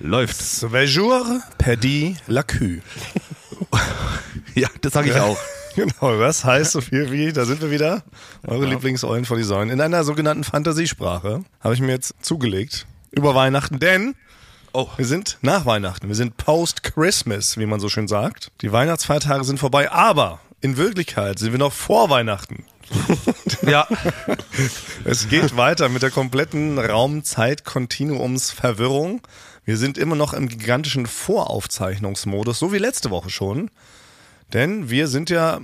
Läuft. Zwei jours perdi la cul. Ja, das sage ich auch. Genau, das heißt so viel wie, da sind wir wieder, eure Lieblingseulen vor die Säulen. In einer sogenannten Fantasiesprache habe ich mir jetzt zugelegt über Weihnachten, denn Oh. wir sind nach Weihnachten, wir sind post-Christmas, wie man so schön sagt. Die Weihnachtsfeiertage sind vorbei, aber in Wirklichkeit sind wir noch vor Weihnachten. Ja. Es geht weiter mit der kompletten Raum-Zeit-Kontinuums-Verwirrung. Wir sind immer noch im gigantischen Voraufzeichnungsmodus, so wie letzte Woche schon. Denn wir sind ja,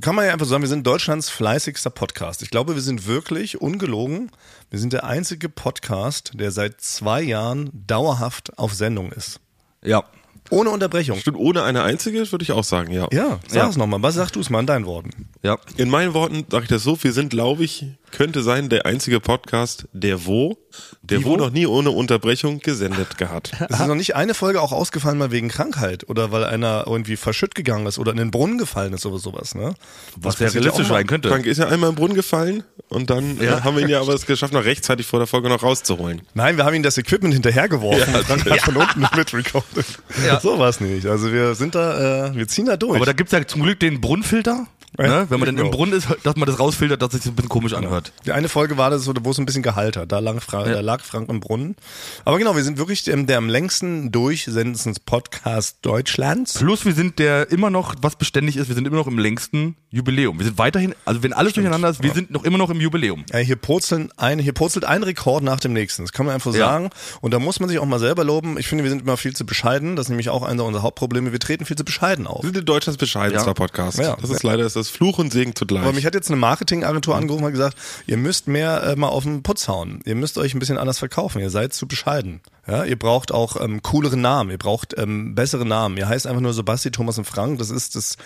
kann man ja einfach sagen, wir sind Deutschlands fleißigster Podcast. Ich glaube, wir sind wirklich ungelogen. Wir sind der einzige Podcast, der seit zwei Jahren dauerhaft auf Sendung ist. Ja. Ohne Unterbrechung. Stimmt, ohne eine einzige, würde ich auch sagen, ja. Ja, sag Ja. es nochmal. Was sagst du es mal in deinen Worten? Ja. In meinen Worten sage ich das so, wir sind, glaube ich, könnte sein, der einzige Podcast, der wo, der wo noch nie ohne Unterbrechung gesendet gehabt. Es ist noch nicht eine Folge auch ausgefallen, mal wegen Krankheit oder weil einer irgendwie verschütt gegangen ist oder in den Brunnen gefallen ist oder sowas, ne? Was ja passiert ja realistisch sein könnte. Frank ist ja einmal im Brunnen gefallen und dann Ja. äh, haben wir ihn ja aber es geschafft, noch rechtzeitig vor der Folge noch rauszuholen. Nein, wir haben ihm das Equipment hinterhergeworfen und Frank hat von unten mitrecorded. Ja. So war es nicht. Also wir sind da, äh, wir ziehen da durch. Aber da gibt's ja zum Glück den Brunnenfilter. Ja, Ne? Wenn man dann im genau. Brunnen ist, dass man das rausfiltert, dass sich das ein bisschen komisch anhört. Die eine Folge war das, so, wo es ein bisschen Gehalt hat. Da lag, Fra da lag Frank im Brunnen. Aber genau, wir sind wirklich der, der am längsten durchsendendsten Podcast Deutschlands. Plus wir sind der immer noch, was beständig ist, wir sind immer noch im längsten Jubiläum. Wir sind weiterhin, also wenn alles durcheinander ist, wir sind noch immer noch im Jubiläum. Ja, hier, purzeln ein, hier purzelt ein Rekord nach dem nächsten. Das kann man einfach Ja. sagen. Und da muss man sich auch mal selber loben. Ich finde, wir sind immer viel zu bescheiden. Das ist nämlich auch einer unserer Hauptprobleme. Wir treten viel zu bescheiden auf. Wir sind Deutschlands bescheidenster Ja. Podcast. Ja. Das ist leider ist das Fluch und Segen zugleich. Aber mich hat jetzt eine Marketingagentur angerufen und gesagt, ihr müsst mehr äh, mal auf den Putz hauen. Ihr müsst euch ein bisschen anders verkaufen. Ihr seid zu bescheiden. Ja, ihr braucht auch ähm, coolere Namen. Ihr braucht ähm, bessere Namen. Ihr heißt einfach nur Sebasti, Thomas und Frank. Das ist, das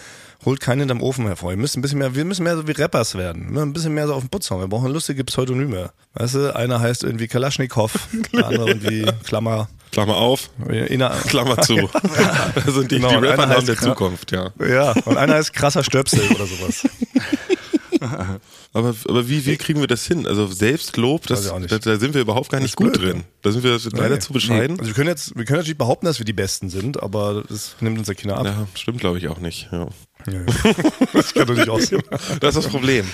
holt keinen hinterm Ofen hervor. Ihr müsst ein bisschen mehr, wir müssen mehr so wie Rappers werden. Ne? Ein bisschen mehr so auf den Putz hauen. Wir brauchen lustige Pseudonyme. Weißt du, einer heißt irgendwie Kalaschnikow, der andere irgendwie Klammer, Klammer auf, Ina, Klammer zu. Das sind die, Genau, die Rapper heißt der Zukunft, ja. ja, und einer heißt krasser Stöpsel oder sowas. Aber, aber wie, wie kriegen wir das hin? Also Selbstlob, das, da, da sind wir überhaupt gar nicht gut blöd, drin. Da sind wir leider Nee. zu bescheiden. Also wir können jetzt, wir können natürlich behaupten, dass wir die Besten sind, aber das nimmt uns ja keiner ab. Ja, stimmt glaube ich auch nicht. Ja. Ja. Das kann doch nicht aussehen. Das ist das Problem.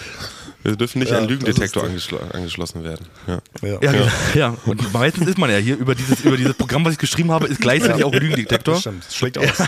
Wir dürfen nicht Ja, an Lügendetektor ist angeschlo angeschlossen werden. Ja. Ja. Ja, ja. ja. Und meistens ist man ja hier über dieses, über dieses Programm, was ich geschrieben habe, ist gleichzeitig auch ein Lügendetektor. Das stimmt, das schlägt aus.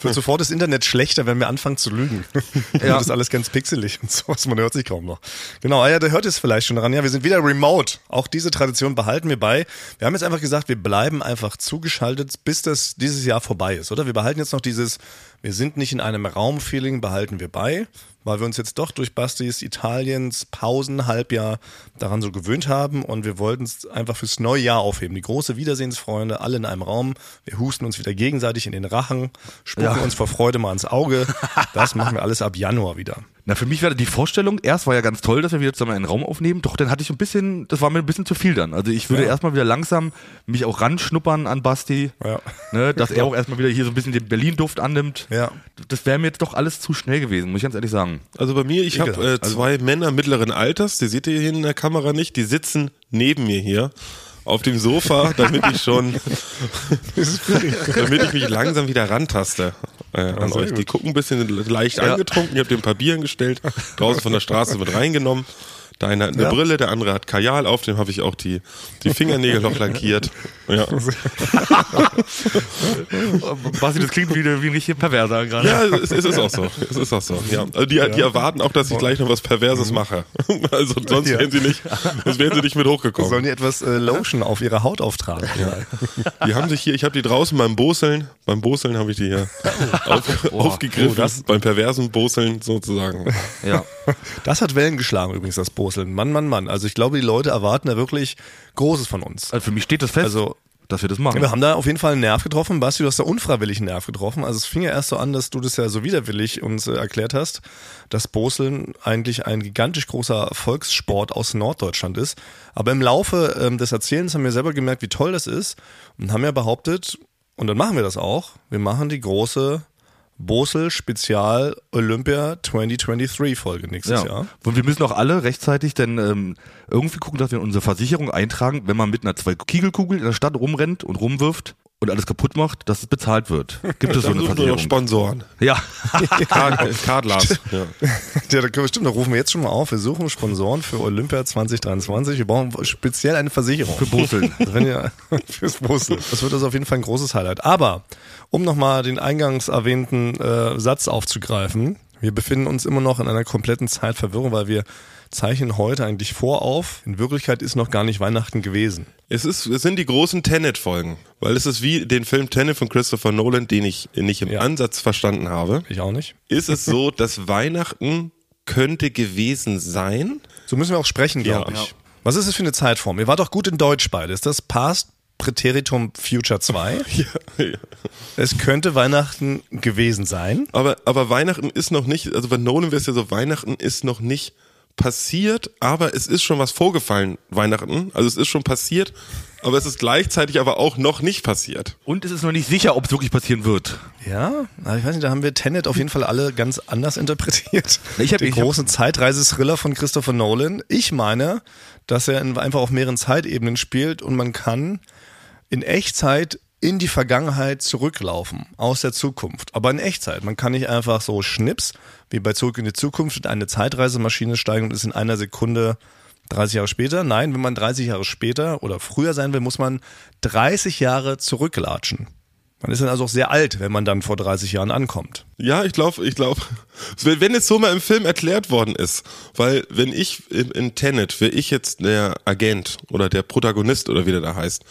Wird sofort das Internet schlechter, wenn wir anfangen zu lügen. Ja. Das ist alles ganz pixelig und sowas, man hört sich kaum noch. Genau, ah ja, der hört es vielleicht schon daran. Ja, wir sind wieder remote. Auch diese Tradition behalten wir bei. Wir haben jetzt einfach gesagt, wir bleiben einfach zugeschaltet, bis das dieses Jahr vorbei ist, oder? Wir behalten jetzt noch dieses, wir sind nicht in einem Raumfeeling, behalten wir bei, weil wir uns jetzt doch durch Bastis Italiens Pausenhalbjahr daran so gewöhnt haben und wir wollten es einfach fürs neue Jahr aufheben. Die große Wiedersehensfreunde, alle in einem Raum. Wir husten uns wieder gegenseitig in den Rachen, spucken Ja. uns vor Freude mal ins Auge. Das machen wir alles ab Januar wieder. Na, für mich war die Vorstellung, erst war ja ganz toll, dass wir wieder zusammen einen Raum aufnehmen, doch dann hatte ich ein bisschen, das war mir ein bisschen zu viel dann. Also ich würde Ja. erstmal wieder langsam mich auch ranschnuppern an Basti, Ja. ne, dass er auch erstmal wieder hier so ein bisschen den Berlin-Duft annimmt. Ja. Das wäre mir jetzt doch alles zu schnell gewesen, muss ich ganz ehrlich sagen. Also bei mir, ich habe äh, Ekelhaft. zwei Männer mittleren Alters, die seht ihr hier in der Kamera nicht, die sitzen neben mir hier auf dem Sofa, damit ich schon, damit ich mich langsam wieder rantaste äh, an sehr euch. Die gucken ein bisschen leicht Ja. angetrunken, ihr habt ein paar Bieren gestellt, draußen von der Straße mit reingenommen. Der eine hat eine Ja. Brille, der andere hat Kajal auf, dem habe ich auch die, die Fingernägel noch lackiert. Ja. Basti, das klingt wie, wie ein richtiger Perverser gerade. Ja, es, es ist auch so. Es ist auch so. Ja. Also die, die erwarten auch, dass ich gleich noch was Perverses mache. Also sonst Ja. wären sie nicht, sonst wären sie nicht mit Sollen hochgekommen. die etwas äh, Lotion auf ihre Haut auftragen? Die haben sich hier, ich habe die draußen beim Boseln, beim Boseln habe ich die hier auf, aufgegriffen, Oh, das- beim perversen Boseln sozusagen. ja. Das hat Wellen geschlagen übrigens, das Boseln. Mann, Mann, Mann. Also ich glaube, die Leute erwarten da wirklich Großes von uns. Also für mich steht das fest, Also- dass wir das machen. Wir haben da auf jeden Fall einen Nerv getroffen. Basti, du hast da unfreiwillig einen Nerv getroffen. Also es fing ja erst so an, dass du das ja so widerwillig uns äh, erklärt hast, dass Boseln eigentlich ein gigantisch großer Volkssport aus Norddeutschland ist. Aber im Laufe ähm, des Erzählens haben wir selber gemerkt, wie toll das ist und haben ja behauptet, und dann machen wir das auch, wir machen die große Bosel Spezial Olympia 2023 Folge nächstes Ja. Jahr. Und wir müssen auch alle rechtzeitig dann ähm, irgendwie gucken, dass wir in unsere Versicherung eintragen, wenn man mit einer zwei Kiegelkugel in der Stadt rumrennt und rumwirft und alles kaputt macht, dass es bezahlt wird. Gibt es so eine suchen wir Versicherung? Sponsoren. Ja. Card, Cardlars. Ja. Ja, da können wir, stimmt, da rufen wir jetzt schon mal auf. Wir suchen Sponsoren für Olympia 2023. Wir brauchen speziell eine Versicherung. Für Boseln. Wenn ihr, fürs Brüssel. Das wird also auf jeden Fall ein großes Highlight. Aber, um nochmal den eingangs erwähnten äh, Satz aufzugreifen, wir befinden uns immer noch in einer kompletten Zeitverwirrung, weil wir zeichnen heute eigentlich vor auf. In Wirklichkeit ist noch gar nicht Weihnachten gewesen. Es, ist, es sind die großen Tenet-Folgen, weil es ist wie den Film Tenet von Christopher Nolan, den ich nicht im Ja. Ansatz verstanden habe. Ich auch nicht. Ist es so, dass Weihnachten könnte gewesen sein? So müssen wir auch sprechen, glaube Ja. ich. Was ist das für eine Zeitform? Ihr wart doch gut in Deutsch beide. Ist das Past Präteritum Future 2? Ja, ja. Es könnte Weihnachten gewesen sein. Aber, aber Weihnachten ist noch nicht, also bei Nolan wäre es ja so, Weihnachten ist noch nicht passiert, aber es ist schon was vorgefallen, Weihnachten. Also es ist schon passiert, aber es ist gleichzeitig aber auch noch nicht passiert. Und es ist noch nicht sicher, ob es wirklich passieren wird. Ja, aber ich weiß nicht, da haben wir Tenet auf jeden Fall alle ganz anders interpretiert. Ich hab- Den großen Zeitreisethriller von Christopher Nolan. Ich meine, dass er in- einfach auf mehreren Zeitebenen spielt und man kann in Echtzeit in die Vergangenheit zurücklaufen, aus der Zukunft. Aber in Echtzeit. Man kann nicht einfach so schnips, wie bei Zurück in die Zukunft, in eine Zeitreisemaschine steigen und ist in einer Sekunde 30 Jahre später. Nein, wenn man 30 Jahre später oder früher sein will, muss man 30 Jahre zurücklatschen. Man ist dann also auch sehr alt, wenn man dann vor 30 Jahren ankommt. Ja, ich glaube, ich glaube, wenn es so mal im Film erklärt worden ist, weil wenn ich in, in Tenet, wäre ich jetzt der Agent oder der Protagonist oder wie der da heißt,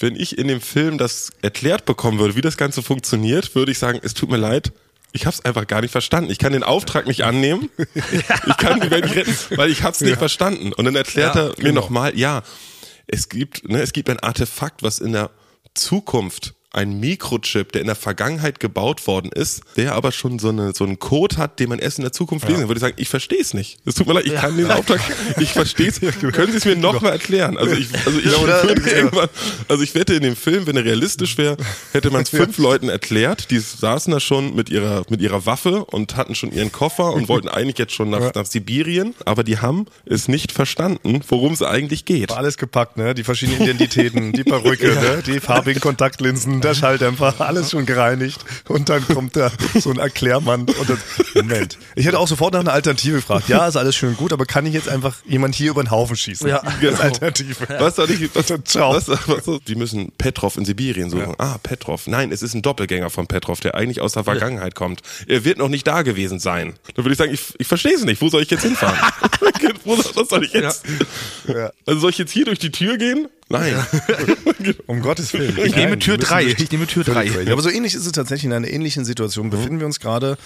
wenn ich in dem Film das erklärt bekommen würde, wie das Ganze funktioniert, würde ich sagen, es tut mir leid, ich habe es einfach gar nicht verstanden. Ich kann den Auftrag nicht annehmen. Ich kann die Welt nicht retten, weil ich habe es nicht verstanden. Und dann erklärt Ja, er mir genau. nochmal, ja, es gibt, ne, es gibt ein Artefakt, was in der Zukunft ein Mikrochip, der in der Vergangenheit gebaut worden ist, der aber schon so, eine, so einen Code hat, den man erst in der Zukunft lesen kann, würde ich sagen, ich verstehe es nicht. Es tut mir leid, ich kann den Auftrag, ich verstehe es. Können Sie es mir noch mal erklären? Also ich, also ich Ja, würde ja. irgendwann, also ich wette in dem Film, wenn er realistisch wäre, hätte man es fünf Leuten erklärt, die saßen da schon mit ihrer, mit ihrer Waffe und hatten schon ihren Koffer und wollten eigentlich jetzt schon nach, nach Sibirien, aber die haben es nicht verstanden, worum es eigentlich geht. War alles gepackt, ne? Die verschiedenen Identitäten, die Perücke, ne? die farbigen Kontaktlinsen, der Schalldämpfer, alles schon gereinigt. Und dann kommt da so ein Erklärmann und das, Moment. Ich hätte auch sofort nach einer Alternative gefragt. Ja, ist alles schön gut, aber kann ich jetzt einfach jemand hier über den Haufen schießen? Ja. Das ist Alternative. Was soll ich, was, Ciao. was, was, die müssen Petrov in Sibirien suchen. Ah, Petrov. Nein, es ist ein Doppelgänger von Petrov, der eigentlich aus der Vergangenheit kommt. Er wird noch nicht da gewesen sein. Dann würde ich sagen, ich, ich verstehe es nicht. Wo soll ich jetzt hinfahren? Wo soll, was soll ich jetzt? Ja. Also soll ich jetzt hier durch die Tür gehen? Nein. Um Gottes Willen. Ich nehme Tür wir müssen drei. durch die- Ich nehme Tür Völlig drei. crazy. Aber so ähnlich ist es tatsächlich in einer ähnlichen Situation. Befinden wir uns gerade.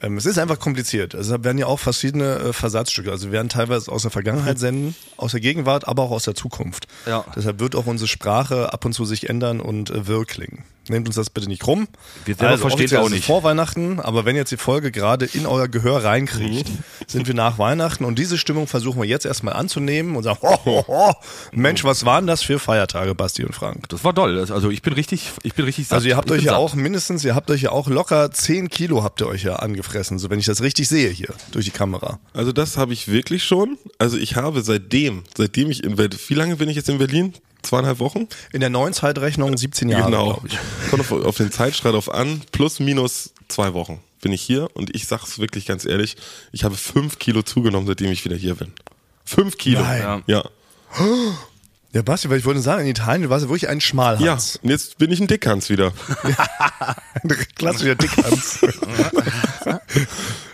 Ähm, es ist einfach kompliziert. Also es werden ja auch verschiedene äh, Versatzstücke. Also wir werden teilweise aus der Vergangenheit senden, aus der Gegenwart, aber auch aus der Zukunft. Ja. Deshalb wird auch unsere Sprache ab und zu sich ändern und äh, wirr klingen. Nehmt uns das bitte nicht krumm. Wir selber verstehen offiziell auch nicht. vor Weihnachten, aber wenn jetzt die Folge gerade in euer Gehör reinkriegt, sind wir nach Weihnachten und diese Stimmung versuchen wir jetzt erstmal anzunehmen und sagen, ho, ho, ho, Mensch, was waren das für Feiertage, Basti und Frank? Das war doll. Das- Also ich bin richtig, ich bin richtig satt. Also ihr habt Ich euch ja satt. auch mindestens, ihr habt euch ja auch locker 10 Kilo habt ihr euch ja angefressen, so wenn ich das richtig sehe hier durch die Kamera. Also das habe ich wirklich schon. Also ich habe seitdem, seitdem ich in Berlin, wie lange bin ich jetzt in Berlin? Zweieinhalb Wochen? In der neuen Zeitrechnung 17 Jahre, genau. glaube ich. Kommt auf, auf den Zeitstreit auf an. Plus, minus zwei Wochen bin ich hier. Und ich sag's wirklich ganz ehrlich, ich habe fünf Kilo zugenommen, seitdem ich wieder hier bin. Fünf Kilo. Nein. Ja. Ja, Basti, weil ich wollte sagen, in Italien war es ja wirklich ein Ja, Schmalhans. und jetzt bin ich ein Dickhans wieder. Ein klassischer Dickhans.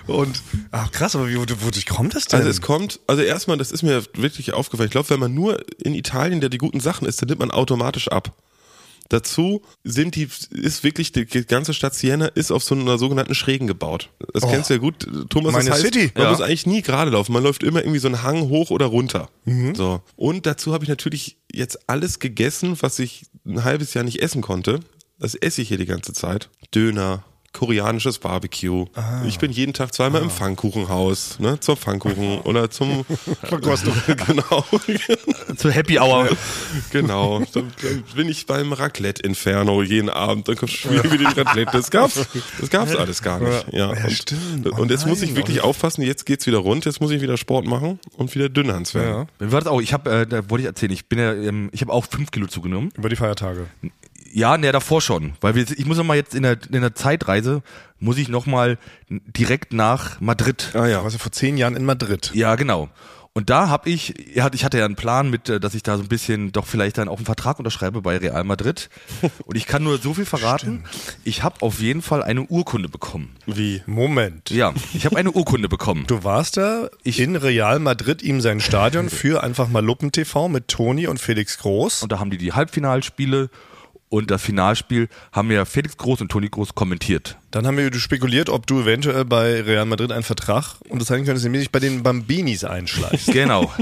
Und, ach krass, aber wie, wodurch kommt das denn? Also es kommt, also erstmal, das ist mir wirklich aufgefallen. Ich glaube, wenn man nur in Italien der die guten Sachen isst, dann nimmt man automatisch ab. Dazu sind die, ist wirklich, die ganze Stadt Siena ist auf so einer sogenannten Schrägen gebaut. Das kennst du ja gut, Thomas. Meine das heißt, City. Man Ja. muss eigentlich nie gerade laufen. Man läuft immer irgendwie so einen Hang hoch oder runter. Mhm. So. Und dazu habe ich natürlich jetzt alles gegessen, was ich ein halbes Jahr nicht essen konnte. Das esse ich hier die ganze Zeit. Döner, koreanisches Barbecue. Ah. Ich bin jeden Tag zweimal im Pfannkuchenhaus, ne, zum Pfannkuchen oder zum Verkostung. genau, Zur Happy Hour. genau. Dann, dann bin ich beim Raclette Inferno jeden Abend. Dann kommt schon wieder die Raclette. Das gab's, das gab's alles gar nicht. Ja, Ja, und, stimmt. Oh und jetzt muss ich nein. wirklich aufpassen. Jetzt geht's wieder rund. Jetzt muss ich wieder Sport machen und wieder Dünnhans werden. Ja, Mir war das auch, ich habe, äh, da wollte ich erzählen, ich bin ja, ähm, ich habe auch fünf Kilo zugenommen. über die Feiertage. Ja, ne, davor schon, weil wir, ich muss noch mal jetzt in der, in der Zeitreise muss ich noch mal direkt nach Madrid. Ah ja, warst du vor zehn Jahren in Madrid. Ja, genau. Und da habe ich, ja, ich hatte ja einen Plan mit, äh, dass ich da so ein bisschen doch vielleicht dann auch einen Vertrag unterschreibe bei Real Madrid. Und ich kann nur so viel verraten. Ich habe auf jeden Fall eine Urkunde bekommen. Wie? Moment. Ja, ich habe eine Urkunde bekommen. Du warst da in Real Madrid, ihm sein Stadion für einfach mal Luppen TV mit Toni und Felix Groß. Und da haben die die Halbfinalspiele und das Finalspiel haben ja Felix Groß und Toni Groß kommentiert. Dann haben wir spekuliert, ob du eventuell bei Real Madrid einen Vertrag unterzeichnen könntest, nämlich bei den Bambinis einschleichst. Genau,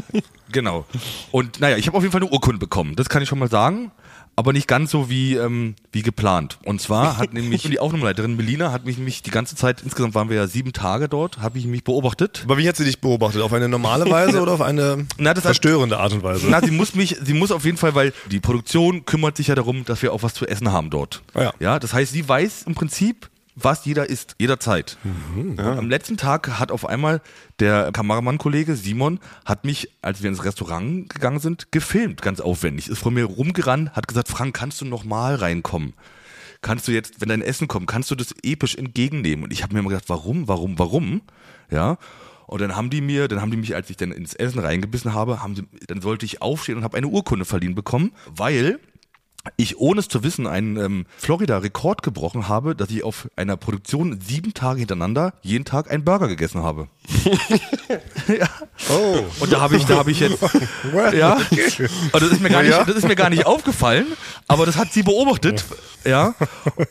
genau. Und naja, ich habe auf jeden Fall eine Urkunde bekommen, das kann ich schon mal sagen. Aber nicht ganz so wie, ähm, wie geplant. Und zwar hat nämlich die Aufnahmeleiterin Melina hat mich, mich die ganze Zeit, insgesamt waren wir ja sieben Tage dort, habe ich mich beobachtet. Aber wie hat sie dich beobachtet? Auf eine normale Weise oder auf eine Na, das hat- verstörende Art und Weise? Na, sie muss mich, sie muss auf jeden Fall, weil die Produktion kümmert sich ja darum, dass wir auch was zu essen haben dort. Ah ja. ja das heißt, sie weiß im Prinzip, was jeder isst, jederzeit. Und am letzten Tag hat auf einmal der Kameramann-Kollege Simon hat mich, als wir ins Restaurant gegangen sind, gefilmt, ganz aufwendig. Ist vor mir rumgerannt, hat gesagt, Frank, kannst du noch mal reinkommen? Kannst du jetzt, wenn dein Essen kommt, kannst du das episch entgegennehmen? Und ich habe mir immer gedacht, warum, warum, warum? Ja. Und dann haben die mir, dann haben die mich, als ich dann ins Essen reingebissen habe, haben sie, dann sollte ich aufstehen und habe eine Urkunde verliehen bekommen, weil ich ohne es zu wissen einen ähm, Florida-Rekord gebrochen habe, dass ich auf einer Produktion sieben Tage hintereinander jeden Tag einen Burger gegessen habe. ja. Oh. Und da habe ich, da habe ich jetzt, ja. Und das ist mir gar nicht, das ist mir gar nicht aufgefallen, aber das hat sie beobachtet, ja.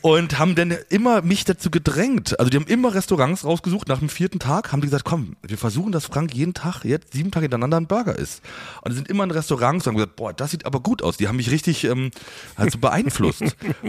Und haben dann immer mich dazu gedrängt. Also die haben immer Restaurants rausgesucht. Nach dem vierten Tag haben die gesagt, komm, wir versuchen, dass Frank jeden Tag jetzt sieben Tage hintereinander einen Burger isst. Und die sind immer in Restaurants und haben gesagt, boah, das sieht aber gut aus. Die haben mich richtig ähm, halt so beeinflusst.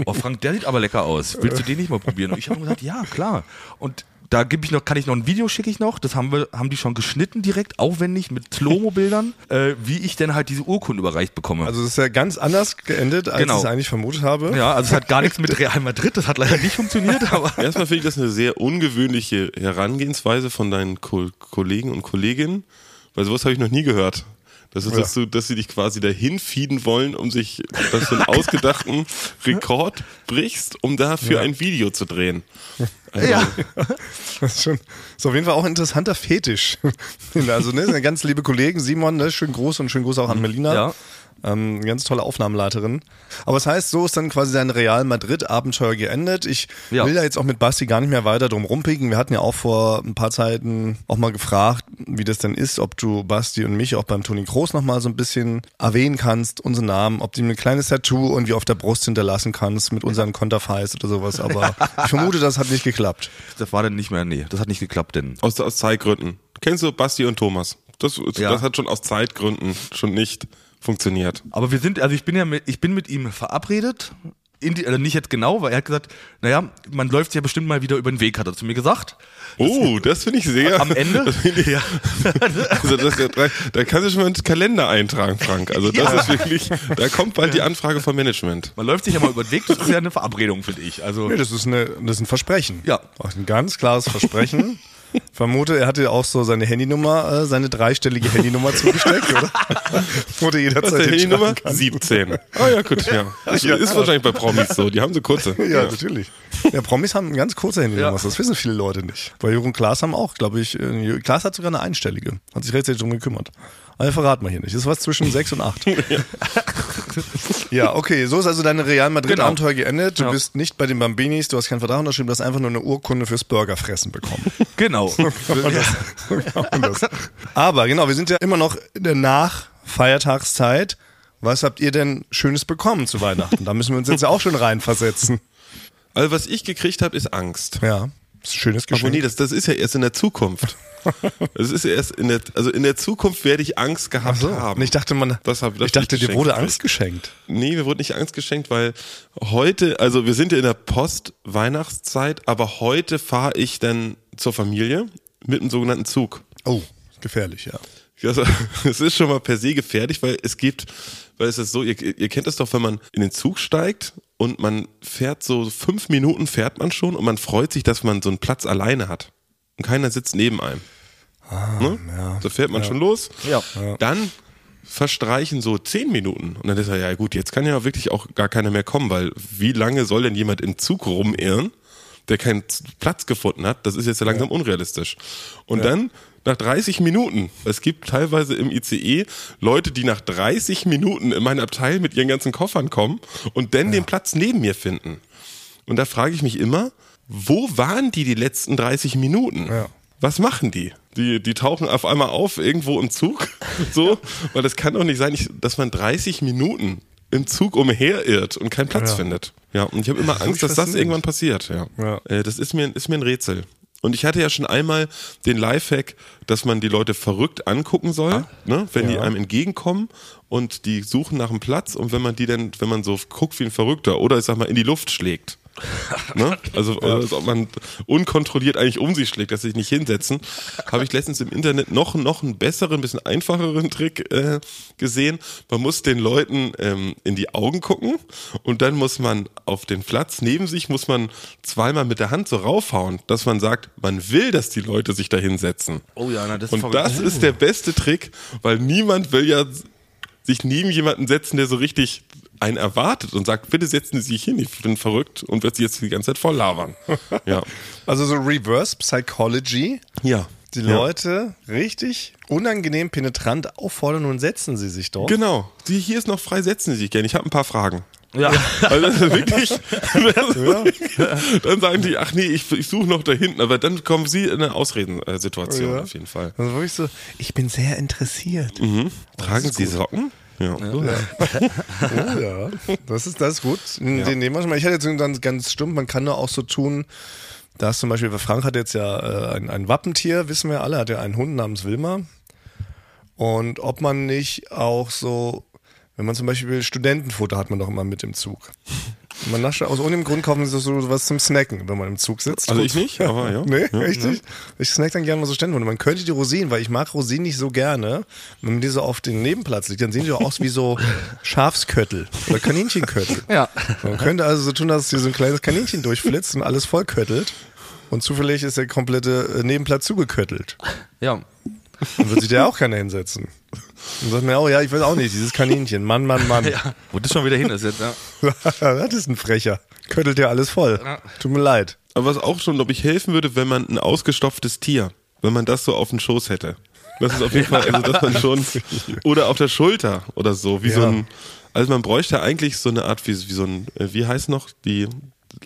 Oh, Frank, der sieht aber lecker aus. Willst du den nicht mal probieren? Und ich habe gesagt, ja, klar. Und da gebe ich noch, kann ich noch ein Video schicke ich noch. Das haben wir, haben die schon geschnitten direkt, aufwendig mit Slow-Mo-Bildern, äh, wie ich denn halt diese Urkunde überreicht bekomme. Also es ist ja ganz anders geendet, als Genau. ich es eigentlich vermutet habe. ja, also es hat gar nichts mit Real Madrid, das hat leider nicht funktioniert, aber Erstmal finde ich das eine sehr ungewöhnliche Herangehensweise von deinen Ko Kollegen und Kolleginnen, weil sowas habe ich noch nie gehört. Das ist, dass, du, dass sie dich quasi dahin feeden wollen, um sich, dass du einen ausgedachten Rekord brichst, um dafür ein Video zu drehen. Also, ja. Das ist, schon, ist auf jeden Fall auch ein interessanter Fetisch. Also, ne, ganz liebe Kollegen, Simon, ne, schön groß und schön groß auch an Melina. Ja. Ähm, ganz tolle Aufnahmeleiterin. Aber das heißt, so ist dann quasi dein Real Madrid-Abenteuer geendet. Ich Ja. will da jetzt auch mit Basti gar nicht mehr weiter drum rumpicken. Wir hatten ja auch vor ein paar Zeiten auch mal gefragt, wie das denn ist, ob du Basti und mich auch beim Toni Groß noch mal so ein bisschen erwähnen kannst, unseren Namen, ob du ihm ein kleines Tattoo irgendwie auf der Brust hinterlassen kannst mit unseren Konterfeis oder sowas. Aber ich vermute, das hat nicht geklappt. Das war dann nicht mehr, nee, das hat nicht geklappt, denn. aus, aus Zeitgründen. Kennst du Basti und Thomas? Das, Ja. das hat schon aus Zeitgründen schon nicht funktioniert. Aber wir sind, also ich bin ja mit, ich bin mit ihm verabredet. In die, also nicht jetzt genau, weil er hat gesagt, naja, man läuft ja bestimmt mal wieder über den Weg, hat er zu mir gesagt. Oh, das finde ich sehr. Am Ende? Das finde ich, Ja. Also das, da, kannst du schon mal einen Kalender eintragen, Frank. Also das ist wirklich, da kommt bald die Anfrage vom Management. Man läuft sich ja mal über den Weg, das ist ja eine Verabredung, finde ich. Also Nee, das ist, eine, das ist ein Versprechen. Ja. Auch ein ganz klares Versprechen. Vermute, er hatte auch so seine Handynummer, äh, seine dreistellige Handynummer zugesteckt, oder? Wurde Was jederzeit ist der Handynummer? hinschreiben kann. 17. Ah ja, gut, ja. Das Ja. ist wahrscheinlich bei Promis so. Die haben so kurze. Ja, natürlich. Ja, Promis haben ganz kurze Handynummern. Ja. Das wissen viele Leute nicht. Bei Jürgen Klaas haben auch, glaube ich, äh, Klaas hat sogar eine einstellige. Hat sich rechtzeitig drum gekümmert. Aber verraten wir hier nicht. Das ist was zwischen sechs und acht. ja, okay. So ist also deine Real Madrid-Abenteuer geendet. Du Ja. bist nicht bei den Bambinis, du hast keinen Vertrag unterschrieben, du hast einfach nur eine Urkunde fürs Burgerfressen bekommen. genau. Aber genau, wir sind ja immer noch in der Nach-Feiertagszeit. Was habt ihr denn Schönes bekommen zu Weihnachten? Da müssen wir uns jetzt ja auch schon reinversetzen. Also was ich gekriegt habe, ist Angst. Ja, schönes Aber Geschenk. nee, das, das ist ja erst in der Zukunft. Das ist ja erst in der, also in der Zukunft werde ich Angst gehabt so. haben. Ich dachte, man, Das hab- das ich dachte, dir wurde. Angst geschenkt. Nee, mir wurde nicht Angst geschenkt, weil heute, also wir sind ja in der Post-Weihnachtszeit, aber heute fahre ich dann zur Familie mit einem sogenannten Zug. Oh, gefährlich, ja. Also, es ist schon mal per se gefährlich, weil es gibt, weil es ist so, ihr, ihr kennt das doch, wenn man in den Zug steigt und man fährt so fünf Minuten fährt man schon und man freut sich, dass man so einen Platz alleine hat. Und keiner sitzt neben einem. ne? Da fährt man schon los. Ja. Dann verstreichen so zehn Minuten. Und dann ist er, ja gut, jetzt kann ja wirklich auch gar keiner mehr kommen, weil wie lange soll denn jemand im Zug rumirren, der keinen Platz gefunden hat? Das ist jetzt ja langsam unrealistisch. Und dann nach 30 Minuten, es gibt teilweise im ICE Leute, die nach 30 Minuten in mein Abteil mit ihren ganzen Koffern kommen und dann den Platz neben mir finden. Und da frage ich mich immer, wo waren die die letzten 30 Minuten? Ja. Was machen die? Die, die tauchen auf einmal auf irgendwo im Zug, so, weil das kann doch nicht sein, dass man 30 Minuten im Zug umherirrt und keinen Platz Ja. findet. Ja, und ich habe immer Angst, dass das irgendwann passiert. Ja, Ja. Äh, das ist mir ist mir ein Rätsel. Und ich hatte ja schon einmal den Lifehack, dass man die Leute verrückt angucken soll, ne, wenn die Ja. einem entgegenkommen und die suchen nach einem Platz und wenn man die dann, wenn man so guckt wie ein Verrückter oder ich sag mal in die Luft schlägt. Ne? Also, oder als ob man unkontrolliert eigentlich um sie schlägt, dass sie sich nicht hinsetzen. Habe ich letztens im Internet noch, noch einen besseren, bisschen einfacheren Trick äh, gesehen. Man muss den Leuten ähm, in die Augen gucken und dann muss man auf den Platz neben sich, muss man zweimal mit der Hand so raufhauen, dass man sagt, man will, dass die Leute sich da hinsetzen. Oh ja, na, das ist Und das ist der beste Trick, weil niemand will ja sich neben jemanden setzen, der so richtig einen erwartet und sagt, bitte setzen Sie sich hin, ich bin verrückt und wird sie jetzt die ganze Zeit voll labern. Ja. Also so Reverse Psychology. Ja. Die Ja. Leute richtig unangenehm penetrant auffordern und setzen sie sich doch. Genau. Die, hier ist noch frei, setzen Sie sich gerne. Ich habe ein paar Fragen. ja. Also das ist wirklich, dann sagen die, ach nee, ich, ich suche noch da hinten, aber dann kommen sie in eine Ausredensituation Ja. auf jeden Fall. Also wirklich so, ich bin sehr interessiert. Mhm. Tragen Sie Socken? Ja. Oh ja, das ist, das ist gut. Den den nehmen wir schon mal. Ich hatte jetzt ganz, ganz stumpf, man kann nur auch so tun, dass zum Beispiel, Frank hat jetzt ja äh, ein, ein Wappentier, wissen wir alle, hat ja einen Hund namens Wilma. Und ob man nicht auch so, wenn man zum Beispiel Studentenfutter hat man doch immer mit im Zug. Und man nascht, aus irgendeinem Grund kaufen sie so, so was zum Snacken, wenn man im Zug sitzt. Also ich nicht, aber ja. Nee, ja, echt nicht? Ich snack dann gerne mal so Studentenfutter. Man könnte die Rosinen, weil ich mag Rosinen nicht so gerne. Wenn man die so auf den Nebenplatz legt, dann sehen die doch aus wie so Schafsköttel oder Kaninchenköttel. Ja. Man könnte also so tun, dass hier so ein kleines Kaninchen durchflitzt und alles vollköttelt. Und zufällig ist der komplette äh, Nebenplatz zugeköttelt. ja. Dann wird sich der auch keiner hinsetzen. Und sagt mir auch, ja, ich weiß auch nicht, dieses Kaninchen. Mann, Mann, Mann. ja. Wo das schon wieder hin ist jetzt, ja. das ist ein Frecher. Köttelt ja alles voll. Tut mir leid. Aber was auch schon, glaube ich, helfen würde, wenn man ein ausgestopftes Tier, wenn man das so auf dem Schoß hätte. Das ist auf jeden Fall, also dass man schon, oder auf der Schulter oder so, wie so Ja. ein, also man bräuchte eigentlich so eine Art, wie, wie so ein, äh, wie heißt noch, die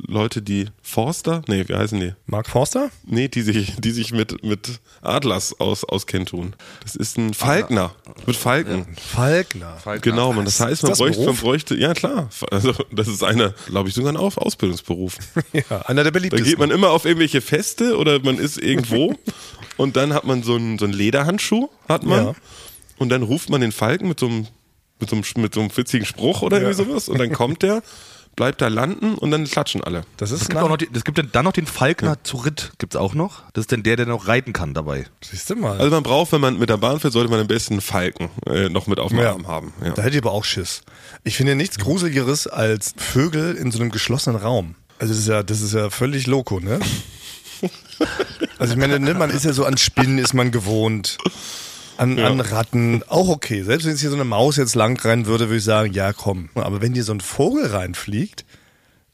Leute, die Forster? Nee, wie heißen die? Mark Forster? Nee, die sich, die sich mit, mit Adlers aus, auskennen tun. Das ist ein Falkner. Mit Falken. Falkner. Genau, man. Das heißt, man das bräuchte, man bräuchte, ja klar. Also, das ist einer, glaube ich, sogar ein Auf- Ausbildungsberuf. Ja, einer der Da beliebtesten. geht man immer auf irgendwelche Feste oder man ist irgendwo und dann hat man so einen, so einen Lederhandschuh, hat man. Ja. Und dann ruft man den Falken mit so einem, mit so einem, mit so einem witzigen Spruch oder irgendwie Ja. sowas und dann kommt der, bleibt da landen und dann klatschen alle. Das ist Es gibt, auch noch die, es gibt dann, noch den Falkner zu Ritt, gibt's auch noch. Das ist dann der, der noch reiten kann dabei. Siehst du mal. Also man braucht, wenn man mit der Bahn fährt, sollte man am besten einen Falken äh, noch mit auf dem Ja. Arm haben. Ja. Da hätte ich aber auch Schiss. Ich finde nichts Gruseligeres als Vögel in so einem geschlossenen Raum. Also das ist ja, das ist ja völlig loco, ne? Also ich meine, ne, man ist ja so an Spinnen ist man gewohnt. An, an Ratten, auch okay. Selbst wenn jetzt hier so eine Maus jetzt lang rennen würde, würde ich sagen, ja komm. Aber wenn dir so ein Vogel reinfliegt,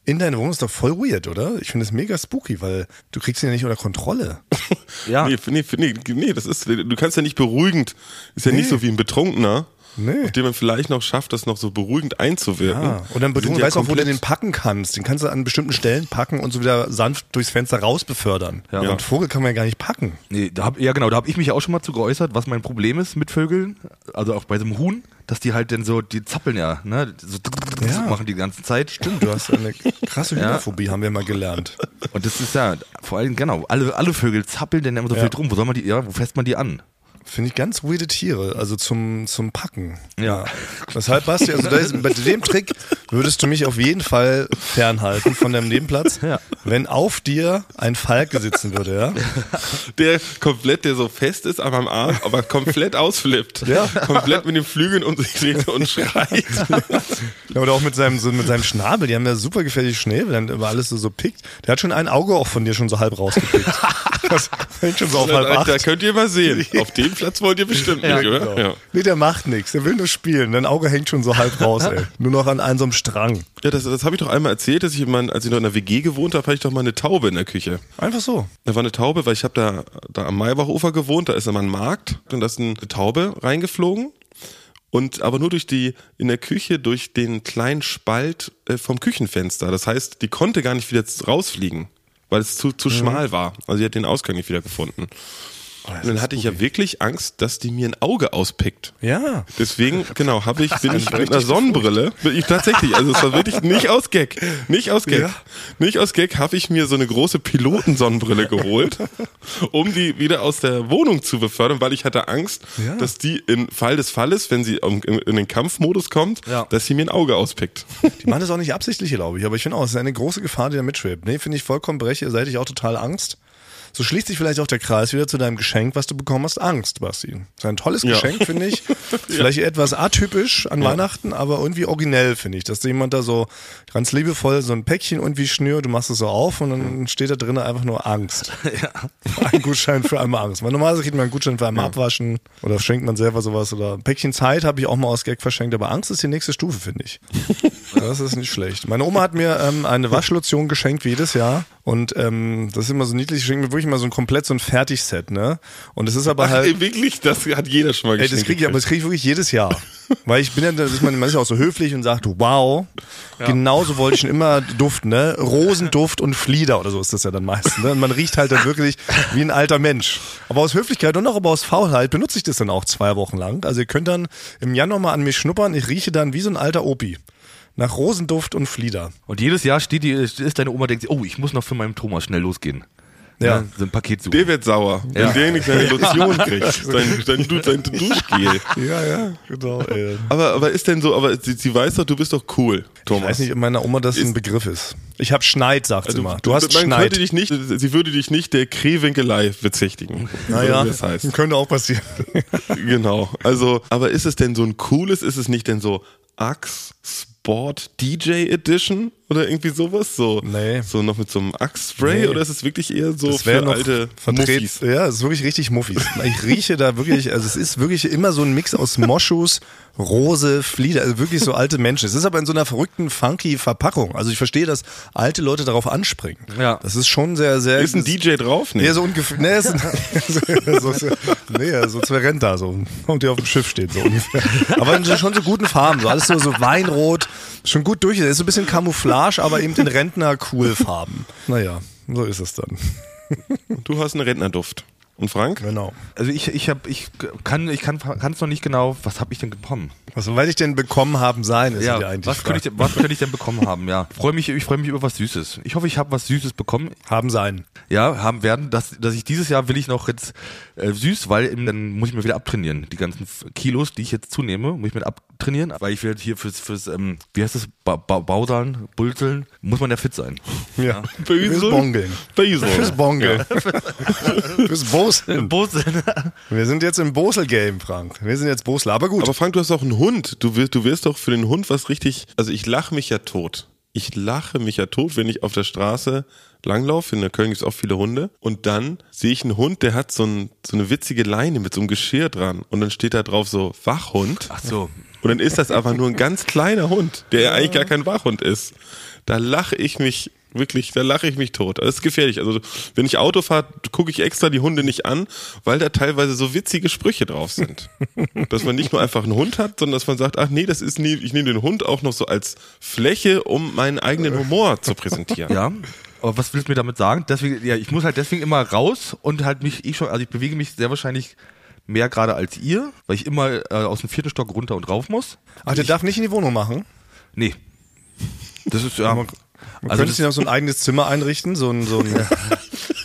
in deine Wohnung ist doch voll weird, oder? Ich finde es mega spooky, weil du kriegst ihn ja nicht unter Kontrolle. Ja. Nee, nee, nee, nee, das ist, du kannst ja nicht beruhigend, ist ja nicht Nee. so wie ein Betrunkener, Nee. auf den man vielleicht noch schafft, das noch so beruhigend einzuwirken. Ja. Und dann du ja weißt auch, wo du den packen kannst. Den kannst du an bestimmten Stellen packen und so wieder sanft durchs Fenster raus befördern. Ja. Und Vogel kann man ja gar nicht packen. Nee, da hab, ja genau, da habe ich mich auch schon mal zu geäußert, was mein Problem ist mit Vögeln, also auch bei so einem Huhn, dass die halt dann so, die zappeln ja, ne, so Ja. machen die ganze Zeit. Stimmt, du hast eine krasse Ja. Hühnerphobie, haben wir mal gelernt. Und das ist ja, vor allem, genau, alle, alle Vögel zappeln denn immer so Ja. viel drum. Wo soll man die, ja, wo fässt man die an? Finde ich ganz weirde Tiere, also zum, zum Packen. Ja. Deshalb, Basti, also ist, bei dem Trick würdest du mich auf jeden Fall fernhalten von deinem Nebenplatz, Ja. wenn auf dir ein Falke sitzen würde, ja? Der komplett, der so fest ist am Arm, aber komplett ausflippt. Ja. Komplett mit den Flügeln und sich dreht und schreit. Ja, oder auch mit seinem, so mit seinem Schnabel, die haben ja super gefährliche Schnäbel, dann immer alles so, so pickt. Der hat schon ein Auge auch von dir schon so halb rausgepickt. Das hängt schon so auf halb Da, acht. da könnt ihr mal sehen. Auf dem Platz wollt ihr bestimmt nicht, oder? Genau. Ja. Nee, der macht nichts. Der will nur spielen. Dein Auge hängt schon so halb raus, ey. Nur noch an einem so einem Strang. Ja, das, das habe ich doch einmal erzählt, dass ich mal, als ich noch in der WG gewohnt habe, hatte ich doch mal eine Taube in der Küche. Einfach so. Da war eine Taube, weil ich habe da, da am Maibachufer gewohnt, da ist immer ein Markt und da ist eine Taube reingeflogen. Und aber nur durch die, in der Küche, durch den kleinen Spalt äh, vom Küchenfenster. Das heißt, die konnte gar nicht wieder rausfliegen, weil es zu, zu schmal war. Also sie hat den Ausgang nicht wieder gefunden. Und dann hatte ich ja wirklich Angst, dass die mir ein Auge auspickt. Ja. Deswegen, genau, habe ich, bin ich mit einer Sonnenbrille, bin ich tatsächlich, also es war wirklich nicht aus Gag, nicht aus Gag, Ja. nicht aus Gag, habe ich mir so eine große Pilotensonnenbrille geholt, um die wieder aus der Wohnung zu befördern, weil ich hatte Angst, Ja. dass die im Fall des Falles, wenn sie in den Kampfmodus kommt, Ja. dass sie mir ein Auge auspickt. Die machen das auch nicht absichtlich, glaube ich. Aber ich finde auch, es ist eine große Gefahr, die da mitschwebt. Nee, finde ich vollkommen breche. Seid ich auch total Angst. So schließt sich vielleicht auch der Kreis wieder zu deinem Geschenk, was du bekommen hast. Angst, Basti. Das ist ein tolles Ja. Geschenk, finde ich. Vielleicht etwas atypisch an Weihnachten, aber irgendwie originell, finde ich. Dass jemand da so ganz liebevoll so ein Päckchen irgendwie schnürt, du machst es so auf und dann steht da drin einfach nur Angst. Ein Gutschein für einmal Angst. Weil normalerweise kriegt man einen Gutschein für einmal abwaschen oder schenkt man selber sowas oder ein Päckchen Zeit habe ich auch mal aus Gag verschenkt, aber Angst ist die nächste Stufe, finde ich. Das ist nicht schlecht. Meine Oma hat mir ähm, eine Waschlotion geschenkt wie jedes Jahr und ähm, das ist immer so niedlich. Ich schenke mir wirklich mal so ein komplett so ein Fertigset, ne? Und es ist aber Ach, halt. ey, wirklich, das hat jeder schon mal Ey, das geschenkt kriege ich, aber das kriege ich wirklich jedes Jahr. Weil ich bin ja, das ist man, man ist ja auch so höflich und sagt, wow, genauso wollte ich schon immer duften, ne? Rosenduft und Flieder oder so ist das ja dann meistens, ne? Und man riecht halt dann wirklich wie ein alter Mensch. Aber aus Höflichkeit und auch aber aus Faulheit benutze ich das dann auch zwei Wochen lang. Also ihr könnt dann im Januar mal an mich schnuppern, ich rieche dann wie so ein alter Opi. Nach Rosenduft und Flieder. Und jedes Jahr steht die, ist deine Oma denkt, sich, oh, ich muss noch für meinen Thomas schnell losgehen. Ja. So ein Paket suchen. Der wird sauer, wenn Ja. der nicht seine Lotion kriegt, sein, sein, Du- sein Duschgel. Ja, ja, genau. Ey. Aber, aber ist denn so, aber sie, sie weiß doch, du bist doch cool, Thomas. Ich weiß nicht, ob meiner Oma das ein Begriff ist. Ich habe Schneid, sagt sie Also, immer. Du hast man Schneid. könnte dich nicht, sie würde dich nicht der Krehwinkelei bezichtigen. Naja, das heißt. könnte auch passieren. Genau. Also, aber ist es denn so ein cooles, ist es nicht denn so Axe Sport DJ Edition oder irgendwie sowas? So, Nee. so noch mit so einem Axe-Spray Nee. oder ist es wirklich eher so Das für alte vertreten. Muffis? Ja, es ist wirklich richtig Muffis. Ich rieche da wirklich, also es ist wirklich immer so ein Mix aus Moschus, Rose, Flieder, also wirklich so alte Menschen. Es ist aber in so einer verrückten, funky Verpackung. Also ich verstehe, dass alte Leute darauf anspringen. Ja. Das ist schon sehr, sehr. Ist ein DJ drauf? Nee, so ungefähr. Nee, ist ein, so, so, nee, so zwei Renter, so. Und die auf dem Schiff steht, so ungefähr. Aber in schon so guten Farben, so alles so, so Weinrot, schon gut durch. Ist so ein bisschen Camouflage, aber eben in Rentner-Cool-Farben. Naja, so ist es dann. Du hast einen Rentnerduft. Und Frank? Genau. Also ich, ich habe, ich kann, ich kann, es noch nicht genau. Was habe ich denn bekommen? Was werde ich denn bekommen haben sein, ist ja, Ja, eigentlich. was könnte ich, denn- was könnte ich denn bekommen haben? Ja, freue mich, ich freue mich über was Süßes. Ich hoffe, ich habe was Süßes bekommen. haben sein. Ja, haben werden, dass, dass ich dieses Jahr will ich noch jetzt äh, süß, weil dann muss ich mir wieder abtrainieren. Die ganzen Kilos, die ich jetzt zunehme, muss ich mir abtrainieren, weil ich werde hier fürs, fürs ähm, wie heißt das, ba ba Bauseln, Bulzeln, muss man ja fit sein. Ja. Bösel? Fürs Bongeln. Fürs. Bongeln. Fürs Boseln. Bulzeln. Wir sind jetzt im Bosel-Game, Frank. Wir sind jetzt Bosler. Aber gut. Aber Frank, du hast auch einen Hund. Du wirst, du wirst doch für den Hund was richtig. Also ich lache mich ja tot. Ich lache mich ja tot, wenn ich auf der Straße langlaufe. In der Köln gibt es auch viele Hunde. Und dann sehe ich einen Hund, der hat so, ein, so eine witzige Leine mit so einem Geschirr dran. Und dann steht da drauf so Wachhund. Ach so. Und dann ist das aber nur ein ganz kleiner Hund, der ja eigentlich gar kein Wachhund ist. Da lache ich mich wirklich, da lache ich mich tot. Das ist gefährlich. Also wenn ich Auto fahre, gucke ich extra die Hunde nicht an, weil da teilweise so witzige Sprüche drauf sind. dass man nicht nur einfach einen Hund hat, sondern dass man sagt, ach nee, das ist nie, ich nehme den Hund auch noch so als Fläche, um meinen eigenen Humor zu präsentieren. Ja. Aber was willst du mir damit sagen? Deswegen, ja, ich muss halt deswegen immer raus und halt mich, ich schon, also ich bewege mich sehr wahrscheinlich mehr gerade als ihr, weil ich immer äh, aus dem vierten Stock runter und rauf muss. Ach, der darf nicht in die Wohnung machen. Nee. Das ist ja. Man Also könnte das, sich noch so ein eigenes Zimmer einrichten, so ein, so ein,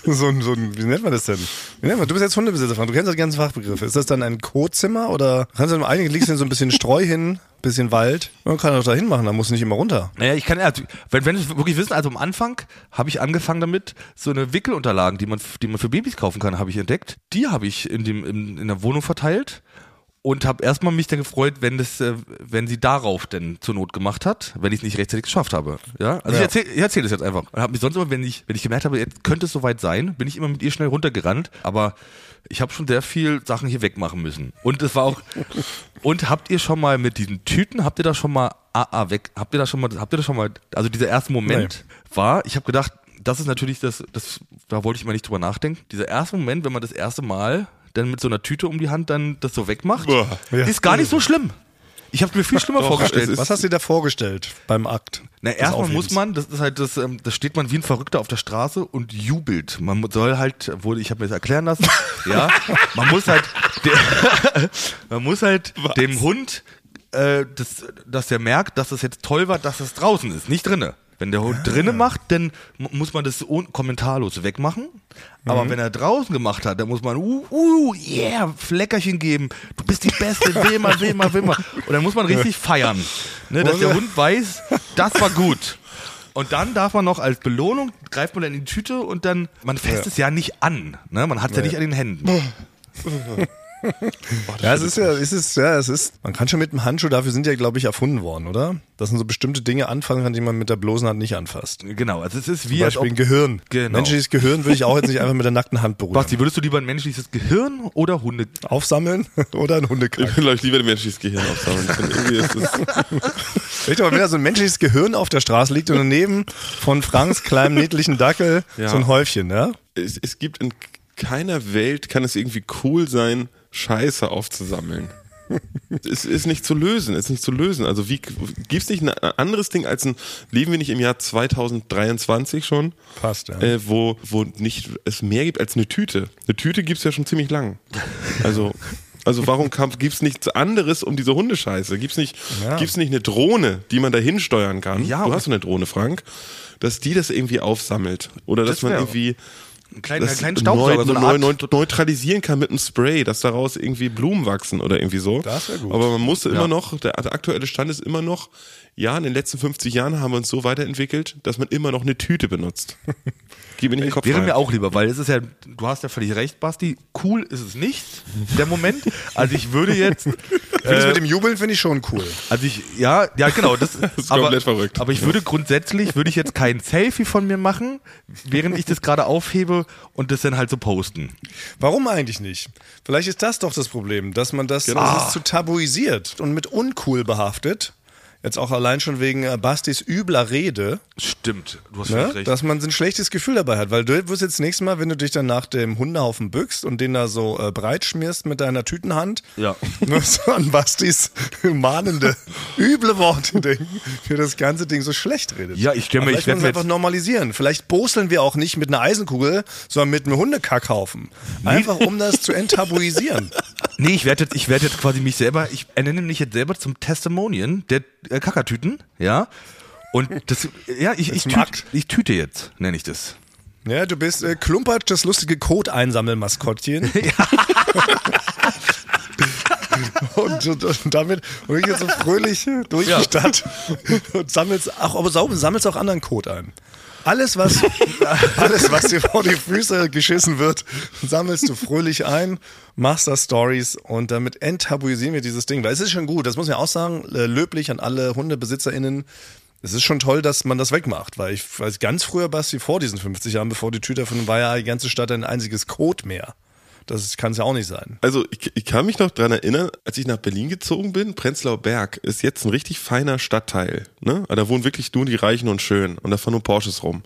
so ein, so ein, wie nennt man das denn? Wie nennt man? Du bist jetzt Hundebesitzer, Frank. Du kennst die ganzen Fachbegriffe. Ist das dann ein Co-Zimmer oder kannst du im eigenen legst du so ein bisschen Streu hin, bisschen Wald? Man kann doch da hinmachen, da musst du nicht immer runter. naja, ich kann ja, wenn, wenn wir wirklich wissen, also am Anfang habe ich angefangen damit, so eine Wickelunterlagen, die man, die man für Babys kaufen kann, habe ich entdeckt. Die habe ich in dem, in, in der Wohnung verteilt. Und habe erstmal mich dann gefreut, wenn das, äh, wenn sie darauf denn zur Not gemacht hat, wenn ich es nicht rechtzeitig geschafft habe. Ja, also Ja. ich erzähle ich erzähl das jetzt einfach. Und habe mich sonst immer, wenn ich, wenn ich gemerkt habe, jetzt könnte es soweit sein, bin ich immer mit ihr schnell runtergerannt. Aber ich habe schon sehr viel Sachen hier wegmachen müssen. Und es war auch. und habt ihr schon mal mit diesen Tüten, habt ihr da schon mal AA weg? Habt ihr da schon mal, habt ihr da schon mal? Also dieser erste Moment war, ich habe gedacht, das ist natürlich das, das, da wollte ich mal nicht drüber nachdenken. Dieser erste Moment, wenn man das erste Mal dann mit so einer Tüte um die Hand dann das so wegmacht. Ja. ist gar nicht so schlimm. Ich habe mir viel schlimmer Doch, vorgestellt. Was hast du dir da vorgestellt beim Akt? Na, erstmal muss man, das ist halt das, ähm, das steht man wie ein Verrückter auf der Straße und jubelt. Man soll halt, wurde, ich habe mir das erklären lassen, ja, man muss halt, der, man muss halt dem Hund, äh, das, dass der merkt, dass es jetzt toll war, dass es draußen ist, nicht drinne. Wenn der Hund drinnen macht, dann mu- muss man das kommentarlos wegmachen. Aber wenn er draußen gemacht hat, dann muss man, uh, uh, yeah, Fleckerchen geben. Du bist die Beste, will mal, will mal, will mal. Und dann muss man richtig feiern. Ne, dass der Hund weiß, das war gut. Und dann darf man noch als Belohnung, greift man dann in die Tüte und dann, man fässt es ja nicht an. Ne? Man hat es ja nicht an den Händen. Ja, es ist ja, es ist, ja, es ist, man kann schon mit dem Handschuh, dafür sind ja, glaube ich, erfunden worden, oder? Dass man so bestimmte Dinge anfangen kann, die man mit der bloßen Hand nicht anfasst. Genau, also es ist wie Zum Beispiel ob, ein Gehirn. Genau. Menschliches Gehirn würde ich auch jetzt nicht einfach mit der nackten Hand berühren. Basti, würdest du lieber ein menschliches Gehirn oder Hunde? Aufsammeln oder ein Ich Hundekack. will euch lieber ein menschliches Gehirn aufsammeln. Ich Richtig, aber wenn da so ein menschliches Gehirn auf der Straße liegt und daneben von Franks kleinem niedlichen Dackel Ja. so ein Häufchen, ja? es, es gibt in keiner Welt kann es irgendwie cool sein, Scheiße aufzusammeln. es ist nicht zu lösen, es ist nicht zu lösen. Also wie gibt's nicht ein anderes Ding als ein leben wir nicht im Jahr 2023 schon, Passt, ja. äh, wo wo nicht es mehr gibt als eine Tüte. Eine Tüte gibt's ja schon ziemlich lang. Also also warum kam, gibt's nichts anderes um diese Hundescheiße? Gibt's nicht Ja. gibt's nicht eine Drohne, die man dahin steuern kann? Ja, du hast so eine Drohne, Frank, dass die das irgendwie aufsammelt oder dass Das man wär- irgendwie Einen kleinen, einen das kleinen Staubsauger, neu, so neu, neu, neutralisieren kann mit einem Spray, dass daraus irgendwie Blumen wachsen oder irgendwie so. Das wär gut. Aber man muss immer Ja. noch, der, der aktuelle Stand ist immer noch, ja, in den letzten 50 Jahren haben wir uns so weiterentwickelt, dass man immer noch eine Tüte benutzt. Gib mir nicht den Kopf Wäre rein. mir auch lieber, weil es ist ja, du hast ja völlig recht, Basti, cool ist es nicht, der Moment. Also ich würde jetzt, Ich finde das mit dem Jubeln finde ich schon cool. also ich, ja, ja genau, das, ist aber, komplett verrückt. Aber ich würde grundsätzlich, würde ich jetzt kein Selfie von mir machen, während ich das gerade aufhebe und das dann halt so posten. Warum eigentlich nicht? Vielleicht ist das doch das Problem, dass man das, Genau. das ist zu tabuisiert und mit uncool behaftet. Jetzt auch allein schon wegen äh, Bastis übler Rede, Stimmt, du hast ne? recht. dass man so ein schlechtes Gefühl dabei hat. Weil du wirst jetzt nächstes Mal, wenn du dich dann nach dem Hundehaufen bückst und den da so äh, breit schmierst mit deiner Tütenhand, Ja. nur so an Bastis mahnende, üble Worte denken, für das ganze Ding so schlecht redet. Ja, ich stell mir- ich vielleicht werd müssen mir wir einfach normalisieren. Vielleicht boseln wir auch nicht mit einer Eisenkugel, sondern mit einem Hundekackhaufen. Einfach um das zu enttabuisieren. Nee, ich werde jetzt, ich werde jetzt quasi mich selber, ich ernenne mich jetzt selber zum Testimonian der äh, Kakatüten, ja. Und das, ja, ich, ich, Akt. ich tüte jetzt, nenne ich das. Ja, du bist äh, Klumpert, das lustige Code-Einsammelmaskottchen. und, und, und damit und ich jetzt so fröhlich durch die Stadt und sammelst, ach, aber sammelst auch anderen Code ein. Alles, was, alles, was dir vor die Füße geschissen wird, sammelst du fröhlich ein, machst da Stories und damit enttabuisieren wir dieses Ding. Weil es ist schon gut, das muss man ja auch sagen, äh, löblich an alle HundebesitzerInnen. Es ist schon toll, dass man das wegmacht, weil ich weiß ganz früher, Basti, vor diesen 50 Jahren, bevor die Tüte davon war ja die ganze Stadt ein einziges Code-Meer. Das kann es ja auch nicht sein. Also ich, ich kann mich noch dran erinnern, als ich nach Berlin gezogen bin, Prenzlauer Berg ist jetzt ein richtig feiner Stadtteil. Ne? Da wohnen wirklich nur die Reichen und Schönen und da fahren nur Porsches rum.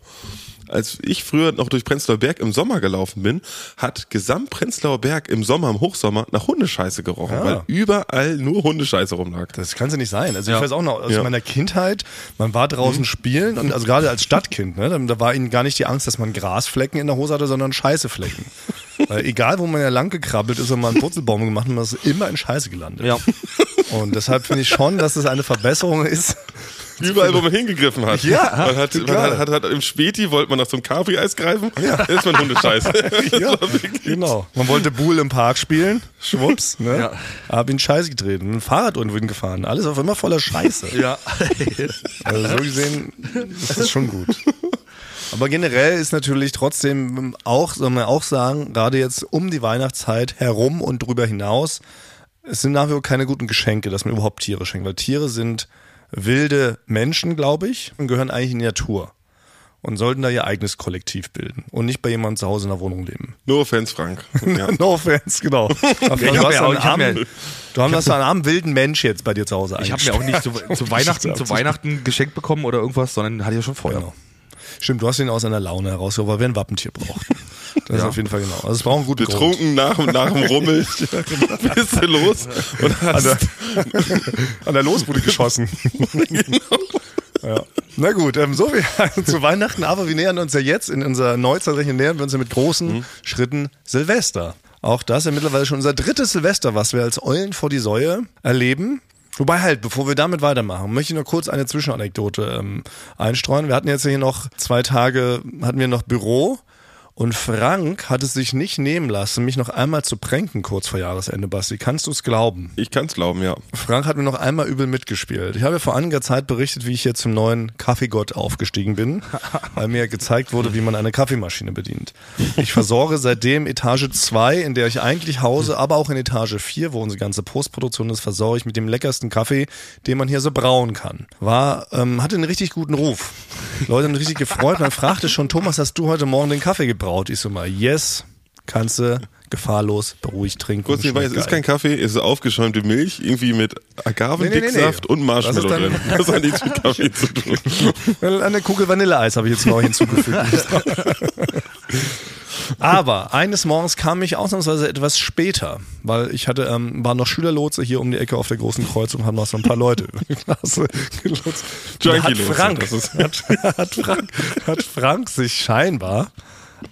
Als ich früher noch durch Prenzlauer Berg im Sommer gelaufen bin, hat gesamt Prenzlauer Berg im Sommer, im Hochsommer nach Hundescheiße gerochen, Ja. weil überall nur Hundescheiße rumlag. Das kann ja nicht sein. Also Ja. ich weiß auch noch aus Ja. meiner Kindheit, man war draußen spielen und also gerade als Stadtkind, ne, da- da war ihnen gar nicht die Angst, dass man Grasflecken in der Hose hatte, sondern Scheißeflecken. Weil egal, wo man ja lang gekrabbelt ist und mal einen Purzelbaum gemacht hat, man ist immer in Scheiße gelandet. Ja. Und deshalb finde ich schon, dass es eine Verbesserung ist. Überall, wo man hingegriffen hat. Ja, man hat, man klar. hat, hat, hat im Späti wollte man nach so einem Capri-Eis greifen, ja. ist man Hundescheiße. Ja, genau. Man wollte Buhl im Park spielen, schwupps, ne? Ja. Hab ihn Scheiße getreten, ein Fahrrad irgendwo gefahren, alles auf immer voller Scheiße. Ja. Also so gesehen ist das schon gut. Aber generell ist natürlich trotzdem auch, soll man auch sagen, gerade jetzt um die Weihnachtszeit herum und drüber hinaus, es sind nach wie vor keine guten Geschenke, dass man überhaupt Tiere schenkt, weil Tiere sind wilde Menschen, glaube ich, und gehören eigentlich in die Natur und sollten da ihr eigenes Kollektiv bilden und nicht bei jemandem zu Hause in der Wohnung leben. No offense, Frank. Ja. no offense, genau. ich hab hast auch- einen ich hab armen, mir- du hast einen armen wilden Mensch jetzt bei dir zu Hause Ich habe mir auch nicht zu, zu Weihnachten zu Weihnachten. Weihnachten geschenkt bekommen oder irgendwas, sondern hatte ich ja schon vorher. Genau. Stimmt, du hast ihn aus einer Laune herausgeholt, weil wir ein Wappentier brauchen. Das ist Ja. auf jeden Fall genau. Also es braucht einen guten Grund. Betrunken nach, nach dem Rummel bist du los und An hast der, an der Losbude geschossen. Ja. Na gut, ähm, so viel zu Weihnachten, aber wir nähern uns ja jetzt in unserer Neuzeitrechnung nähern wir uns ja mit großen Schritten Silvester. Auch das ist ja mittlerweile schon unser drittes Silvester, was wir als Eulen vor die Säue erleben. Wobei halt, bevor wir damit weitermachen, möchte ich noch kurz eine Zwischenanekdote ähm, einstreuen. Wir hatten jetzt hier noch zwei Tage, hatten wir noch Büro und Frank hat es sich nicht nehmen lassen, mich noch einmal zu pränken kurz vor Jahresende, Basti. Kannst du es glauben? Ich kann's glauben, ja. Frank hat mir noch einmal übel mitgespielt. Ich habe ja vor einiger Zeit berichtet, wie ich hier zum neuen Kaffeegott aufgestiegen bin, weil mir gezeigt wurde, wie man eine Kaffeemaschine bedient. Ich versorge seitdem Etage 2, in der ich eigentlich hause, aber auch in Etage 4, wo unsere ganze Postproduktion ist, versorge ich mit dem leckersten Kaffee, den man hier so brauen kann. War, ähm, hatte einen richtig guten Ruf. Leute haben richtig gefreut. Man fragte schon, Thomas, hast du heute Morgen den Kaffee gebraut? Ich so mal, yes, kannst du gefahrlos, beruhig trinken. Kurz nebenbei, es ist kein Kaffee, es ist aufgeschäumte Milch, irgendwie mit Agavendicksaft Nee, nee, nee, und Marshmallow drin. Das hat nichts mit Kaffee zu tun. Eine Kugel Vanilleeis habe ich jetzt neu hinzugefügt. Aber eines Morgens kam ich ausnahmsweise etwas später, weil ich hatte, ähm, war noch Schülerlotse hier um die Ecke auf der großen Kreuzung, haben noch so ein paar Leute die Klasse gelotst. Hat Frank, hat, hat, Frank, hat Frank sich scheinbar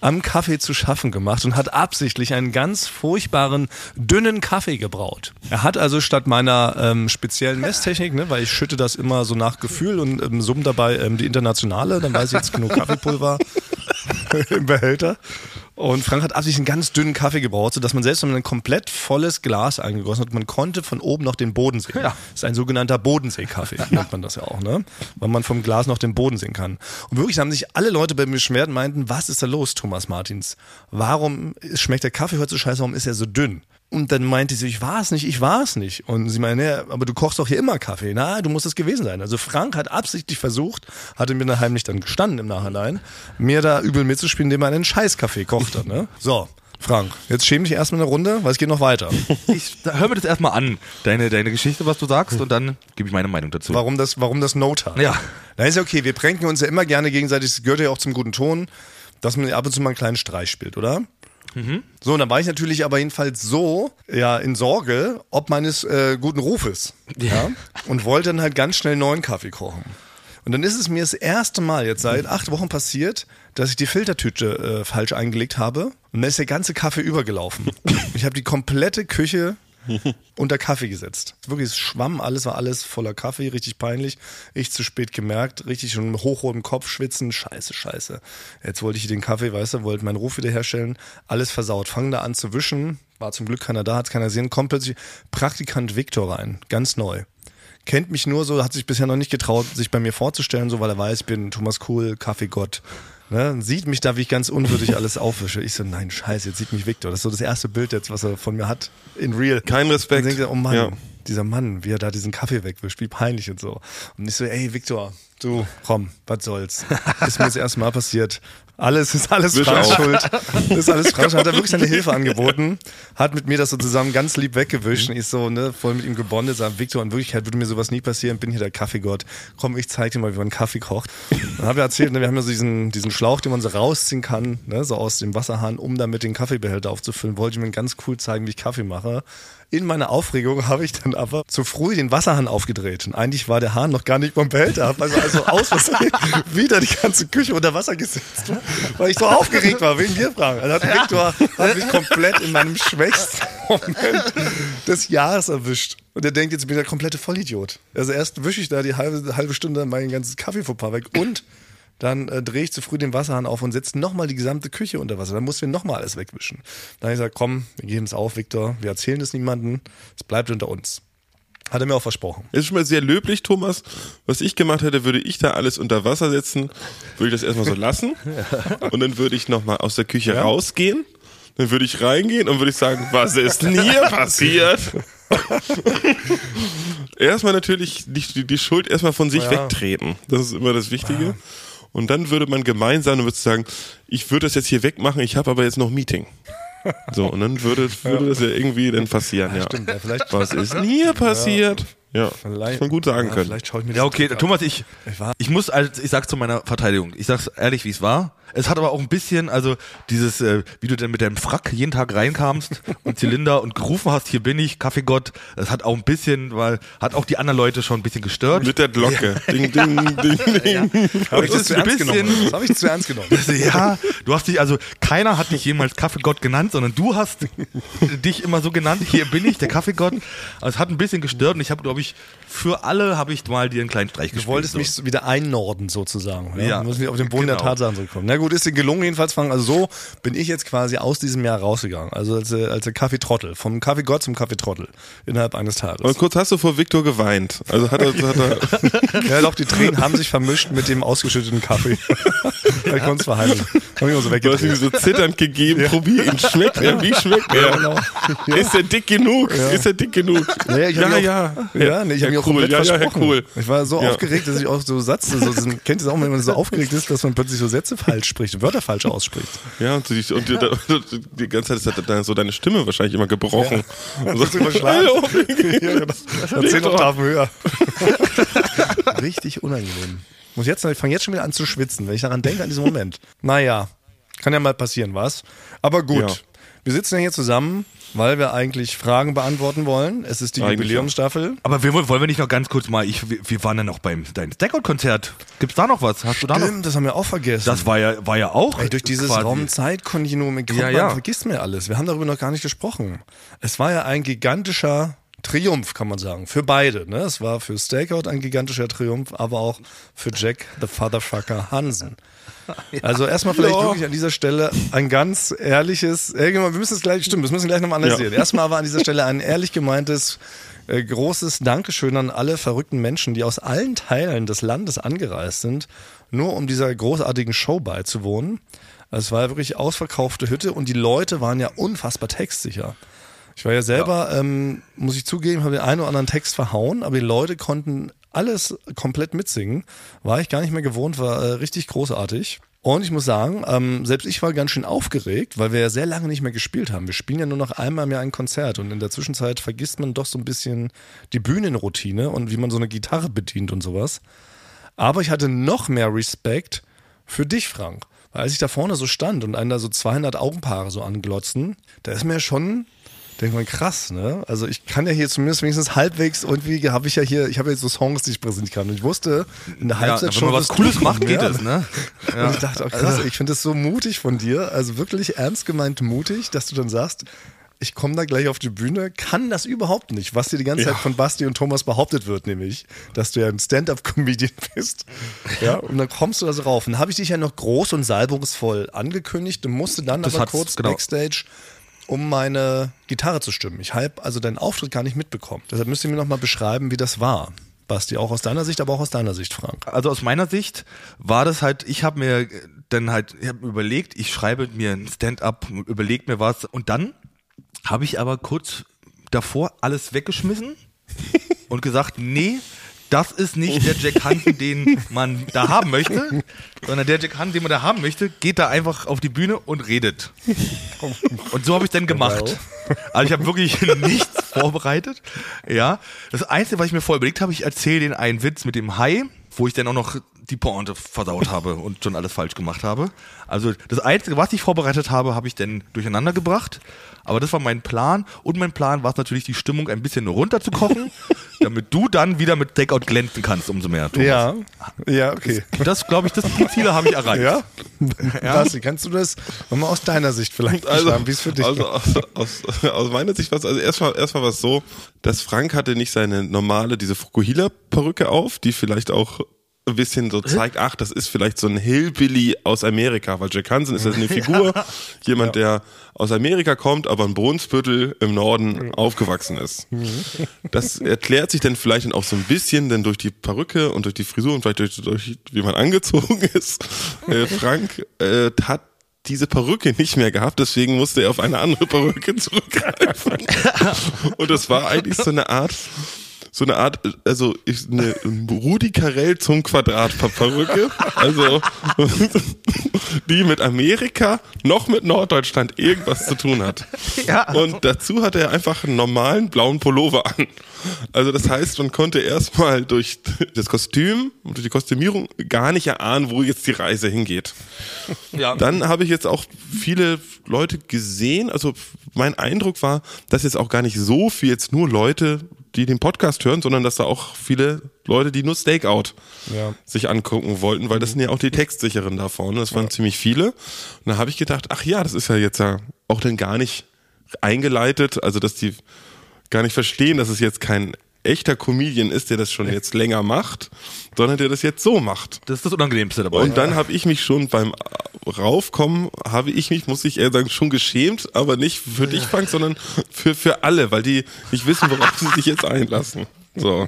am Kaffee zu schaffen gemacht und hat absichtlich einen ganz furchtbaren, dünnen Kaffee gebraut. Er hat also statt meiner ähm, speziellen Messtechnik, ne, weil ich schütte das immer so nach Gefühl und ähm, summe dabei ähm, die internationale, dann weiß ich jetzt genug Kaffeepulver im Behälter. Und Frank hat absichtlich einen ganz dünnen Kaffee gebraut, sodass man selbst wenn man ein komplett volles Glas eingegossen hat, man konnte von oben noch den Boden sehen. Ja. Das ist ein sogenannter Bodensee-Kaffee, nennt man das ja auch, ne? Weil man vom Glas noch den Boden sehen kann. Und wirklich haben sich alle Leute bei mir beschwert und meinten, was ist da los, Thomas Martins? Warum schmeckt der Kaffee heute so scheiße, warum ist er so dünn? Und dann meinte sie, ich war es nicht, ich war es nicht. Und sie meinte, ja, aber du kochst doch hier immer Kaffee. Na, du musst es gewesen sein. Also Frank hat absichtlich versucht, hatte mir dann heimlich dann gestanden im Nachhinein, mir da übel mitzuspielen, indem er einen Scheißkaffee kochte. Ne? So, Frank, jetzt schäm dich erstmal eine Runde, weil es geht noch weiter. Ich da- hör mir das erstmal an, deine, deine Geschichte, was du sagst, und dann gebe ich meine Meinung dazu. Warum das, warum das Note hat. Ja. Na ist ja okay, wir pränken uns ja immer gerne gegenseitig, das gehört ja auch zum guten Ton, dass man ab und zu mal einen kleinen Streich spielt, oder? So, und dann war ich natürlich aber jedenfalls so ja in Sorge, ob meines äh, guten Rufes. Ja. Und wollte dann halt ganz schnell neuen Kaffee kochen. Und dann ist es mir das erste Mal jetzt seit acht Wochen passiert, dass ich die Filtertüte äh, falsch eingelegt habe. Und dann ist der ganze Kaffee übergelaufen. Ich habe die komplette Küche unter Kaffee gesetzt. Wirklich, es schwamm alles, war alles voller Kaffee, richtig peinlich. Ich zu spät gemerkt, richtig schon im Kopf schwitzen, scheiße, scheiße. Jetzt wollte ich den Kaffee, weißt du, wollte meinen Ruf wiederherstellen, alles versaut. Fang da an zu wischen, war zum Glück keiner da, hat keiner gesehen, kommt plötzlich Praktikant Viktor rein, ganz neu. Kennt mich nur so, hat sich bisher noch nicht getraut, sich bei mir vorzustellen, so weil er weiß, ich bin Thomas Kuhl, Kaffeegott. Ne, sieht mich da, wie ich ganz unwürdig alles aufwische. Ich so, nein, scheiße, jetzt sieht mich Victor. Das ist so das erste Bild jetzt, was er von mir hat, in real. Kein Respekt. Dann denkt er, oh Mann, Ja. dieser Mann, wie er da diesen Kaffee wegwischt, wie peinlich und so. Und ich so, ey, Victor, du, komm, was soll's. Ist mir das erste Mal passiert. Alles ist alles Wisch auf. Schuld. Ist alles Franks Schuld. Hat er wirklich seine Hilfe angeboten, hat mit mir das so zusammen ganz lieb weggewischt. Und ich so, ne, voll mit ihm gebondet, sag, Victor, in Wirklichkeit würde mir sowas nie passieren, bin hier der Kaffeegott. Komm, ich zeig dir mal, wie man Kaffee kocht. Dann habe ich erzählt, ne, wir haben ja so diesen, diesen Schlauch, den man so rausziehen kann, ne, so aus dem Wasserhahn, um damit den Kaffeebehälter aufzufüllen. Wollte ich mir ganz cool zeigen, wie ich Kaffee mache. In meiner Aufregung habe ich dann aber zu früh den Wasserhahn aufgedreht. Und eigentlich war der Hahn noch gar nicht beim Behälter. Hab also, also aus Versehen wieder die ganze Küche unter Wasser gesetzt, weil ich so aufgeregt war wegen dir, Frank. Also hat Viktor hat mich komplett in meinem schwächsten Moment des Jahres erwischt. Und er denkt, jetzt bin ich der komplette Vollidiot. Also erst wische ich da die halbe, halbe Stunde mein ganzes Kaffeefauxpas weg und dann äh, drehe ich zu früh den Wasserhahn auf und setze nochmal die gesamte Küche unter Wasser. Dann mussten wir nochmal alles wegwischen. Dann habe ich gesagt, komm, wir geben es auf, Viktor. Wir erzählen es niemandem. Es bleibt unter uns. Hat er mir auch versprochen. Ist schon mal sehr löblich, Thomas. Was ich gemacht hätte, würde ich da alles unter Wasser setzen, würde ich das erstmal so lassen und dann würde ich nochmal aus der Küche rausgehen, dann würde ich reingehen und würde ich sagen, was ist denn hier passiert? erstmal natürlich die, die Schuld erstmal von sich Ja. wegtreten. Das ist immer das Wichtige. Und dann würde man gemeinsam und würde sagen, ich würde das jetzt hier wegmachen, ich habe aber jetzt noch Meeting. So, und dann würde, würde das ja irgendwie dann passieren, ja. Stimmt, ja, vielleicht, Was ist denn hier passiert? Ja, vielleicht, das man gut sagen ja, können. Vielleicht schaue ich mir das Ja, okay, an. Thomas, ich, Ich war- ich muss, also ich sag's zu meiner Verteidigung, ich sag's ehrlich, wie es war. Es hat aber auch ein bisschen, also dieses, äh, wie du denn mit deinem Frack jeden Tag reinkamst und Zylinder und gerufen hast, hier bin ich, Kaffeegott, das hat auch ein bisschen, weil, hat auch die anderen Leute schon ein bisschen gestört. Mit der Glocke. Ding, ding, ding, ding. Habe ich Das das zu ernst bisschen- genommen? Das habe ich zu ernst genommen. Also, ja, du hast dich, also keiner hat dich jemals Kaffeegott genannt, sondern du hast dich immer so genannt, hier bin ich, der Kaffeegott. Also, es hat ein bisschen gestört und ich habe, glaube ich, natürlich für alle habe ich mal dir einen kleinen Streich Du gespielt. wolltest so. mich wieder einnorden sozusagen. Ja, Ja, Wir müssen wir auf den Boden der genau. Tatsachen zurückkommen. Na gut, ist dir gelungen jedenfalls, Frank. Also so bin ich jetzt quasi aus diesem Jahr rausgegangen. Also als, äh, als der Kaffeetrottel. Vom Kaffeegott zum Kaffeetrottel. Innerhalb eines Tages. kurz hast du vor Victor geweint. Also hat er, hat er Ja doch, die Tränen haben sich vermischt mit dem ausgeschütteten Kaffee. ich konnte es verheimlichen. Hab ich so du hast ihm so zitternd gegeben, probier ihn, schmeckt er, wie schmeckt er? genau. Ist er dick genug? Ist er dick genug? Naja, ja, ja, auch, ja, nee, ich habe mich komplett ja, ja, versprochen. cool. Ich war so Ja. aufgeregt, dass ich auch so Satz, so, so, kennt ihr das auch, wenn man so aufgeregt ist, dass man plötzlich so Sätze falsch spricht, Wörter falsch ausspricht. Ja, und, die, und die, die ganze Zeit ist halt dann so deine Stimme wahrscheinlich immer gebrochen. Und Das ist überschlagen. Hallo. ja, genau. Zehn Oktaven höher. Richtig unangenehm. Muss jetzt, ich fange jetzt schon wieder an zu schwitzen, wenn ich daran denke, an diesen Moment. Naja, kann ja mal passieren, was? Aber gut, Ja. Wir sitzen ja hier zusammen, weil wir eigentlich Fragen beantworten wollen. Es ist die Eigentlich Jubiläumsstaffel. Aber wir, wollen wir nicht noch ganz kurz mal, ich, wir- wir waren ja noch beim dein Stackout-Konzert. Gibt's da noch was? Hast du da noch? Stimmt, das haben wir auch vergessen. Das war ja, war ja auch. Ey, durch dieses Raum-Zeit-Kontinuum Ja, ja. vergisst mir alles. Wir haben darüber noch gar nicht gesprochen. Es war ja ein gigantischer Triumph, kann man sagen. Für beide. Ne? Es war für Stakeout ein gigantischer Triumph, aber auch für Jack the Fatherfucker Hansen. Also erstmal vielleicht Ja. wirklich an dieser Stelle ein ganz ehrliches, irgendwann, wir müssen es gleich, stimmt, das müssen wir gleich nochmal analysieren. Erstmal aber an dieser Stelle ein ehrlich gemeintes, äh, großes Dankeschön an alle verrückten Menschen, die aus allen Teilen des Landes angereist sind, nur um dieser großartigen Show beizuwohnen. Also Es war ja wirklich ausverkaufte Hütte und die Leute waren ja unfassbar textsicher. Ich war ja selber, Ähm, muss ich zugeben, habe den einen oder anderen Text verhauen, aber die Leute konnten alles komplett mitsingen. War ich gar nicht mehr gewohnt, war äh, richtig großartig. Und ich muss sagen, ähm, selbst ich war ganz schön aufgeregt, weil wir ja sehr lange nicht mehr gespielt haben. Wir spielen ja nur noch einmal im Jahr ein Konzert und in der Zwischenzeit vergisst man doch so ein bisschen die Bühnenroutine und wie man so eine Gitarre bedient und sowas. Aber ich hatte noch mehr Respekt für dich, Frank. Weil als ich da vorne so stand und einen da so 200 Augenpaare so anglotzen, da ist mir schon, denkt man, krass, ne? Also ich kann ja hier zumindest wenigstens halbwegs irgendwie, habe ich ja hier, ich habe jetzt so Songs, die ich präsentieren kann. Und ich wusste, in der Ja, Halbzeit wenn schon man was Cooles macht, geht es, ne? Und ich dachte, oh, krass, ich finde das so mutig von dir, also wirklich ernst gemeint mutig, dass du dann sagst, ich komme da gleich auf die Bühne, kann das überhaupt nicht, was dir die ganze Zeit von Basti und Thomas behauptet wird, nämlich, dass du ja ein Stand-up-Comedian bist. Ja, und dann kommst du da so rauf. Und dann habe ich dich ja noch groß und salbungsvoll angekündigt und musste dann Das aber kurz genau. Backstage um meine Gitarre zu stimmen. Ich habe also deinen Auftritt gar nicht mitbekommen. Deshalb müsst ihr mir noch mal beschreiben, wie das war. Basti, auch aus deiner Sicht, aber auch aus deiner Sicht, Frank. Also aus meiner Sicht war das halt, ich habe mir dann halt, ich habe überlegt, ich schreibe mir ein Stand-up, überleg mir was und dann habe ich aber kurz davor alles weggeschmissen und gesagt, nee, das ist nicht der Jack Hansen, den man da haben möchte, sondern der Jack Hansen, den man da haben möchte, geht da einfach auf die Bühne und redet. Und so habe ich dann gemacht. Also ich habe wirklich nichts vorbereitet. Ja, das Einzige, was ich mir vorher überlegt habe, ich erzähle den einen Witz mit dem Hai, wo ich dann auch noch die Pointe versaut habe und schon alles falsch gemacht habe. Also das Einzige, was ich vorbereitet habe, habe ich dann durcheinander gebracht. Aber das war mein Plan. Und mein Plan war es natürlich, die Stimmung ein bisschen runterzukochen, damit du dann wieder mit Takeout glänzen kannst, umso mehr. Thomas. Ja, ja, okay. Das glaube ich, das, die Ziele habe ich erreicht. Ja? Basti, kannst du das nochmal aus deiner Sicht vielleicht Also, beschreiben, wie es für dich also aus, aus, aus meiner Sicht war es, also erstmal erstmal war es so, dass Frank hatte nicht seine normale, diese Fukuhila-Perücke auf, die vielleicht auch ein bisschen so zeigt, ach, das ist vielleicht so ein Hillbilly aus Amerika, weil Jack Hansen ist ja eine Figur, jemand, der aus Amerika kommt, aber in Brunsbüttel im Norden aufgewachsen ist. Das erklärt sich dann vielleicht auch so ein bisschen, denn durch die Perücke und durch die Frisur und vielleicht durch, durch wie man angezogen ist. Äh, Frank äh, hat diese Perücke nicht mehr gehabt, deswegen musste er auf eine andere Perücke zurückgreifen. Und das war eigentlich so eine Art so eine Art, also ich, eine Rudi Carell zum Quadrat Perücke, also die mit Amerika noch mit Norddeutschland irgendwas zu tun hat. Ja. Und dazu hat er einfach einen normalen blauen Pullover an. Also das heißt, man konnte erstmal durch das Kostüm und durch die Kostümierung gar nicht erahnen, wo jetzt die Reise hingeht. Ja. Dann habe ich jetzt auch viele Leute gesehen. Also mein Eindruck war, dass jetzt auch gar nicht so viel jetzt nur Leute die den Podcast hören, sondern dass da auch viele Leute, die nur Stakeout ja. sich angucken wollten, weil das sind ja auch die Textsicheren da vorne. Das waren ja. ziemlich viele. Und da habe ich gedacht, ach ja, das ist ja jetzt ja auch dann gar nicht eingeleitet, also dass die gar nicht verstehen, dass es jetzt kein echter Comedian ist, der das schon jetzt länger macht, sondern der das jetzt so macht. Das ist das Unangenehmste dabei. Und dann habe ich mich schon beim Raufkommen, habe ich mich, muss ich eher sagen, schon geschämt, aber nicht für dich, Frank, sondern für, für alle, weil die nicht wissen, worauf sie sich jetzt einlassen. So.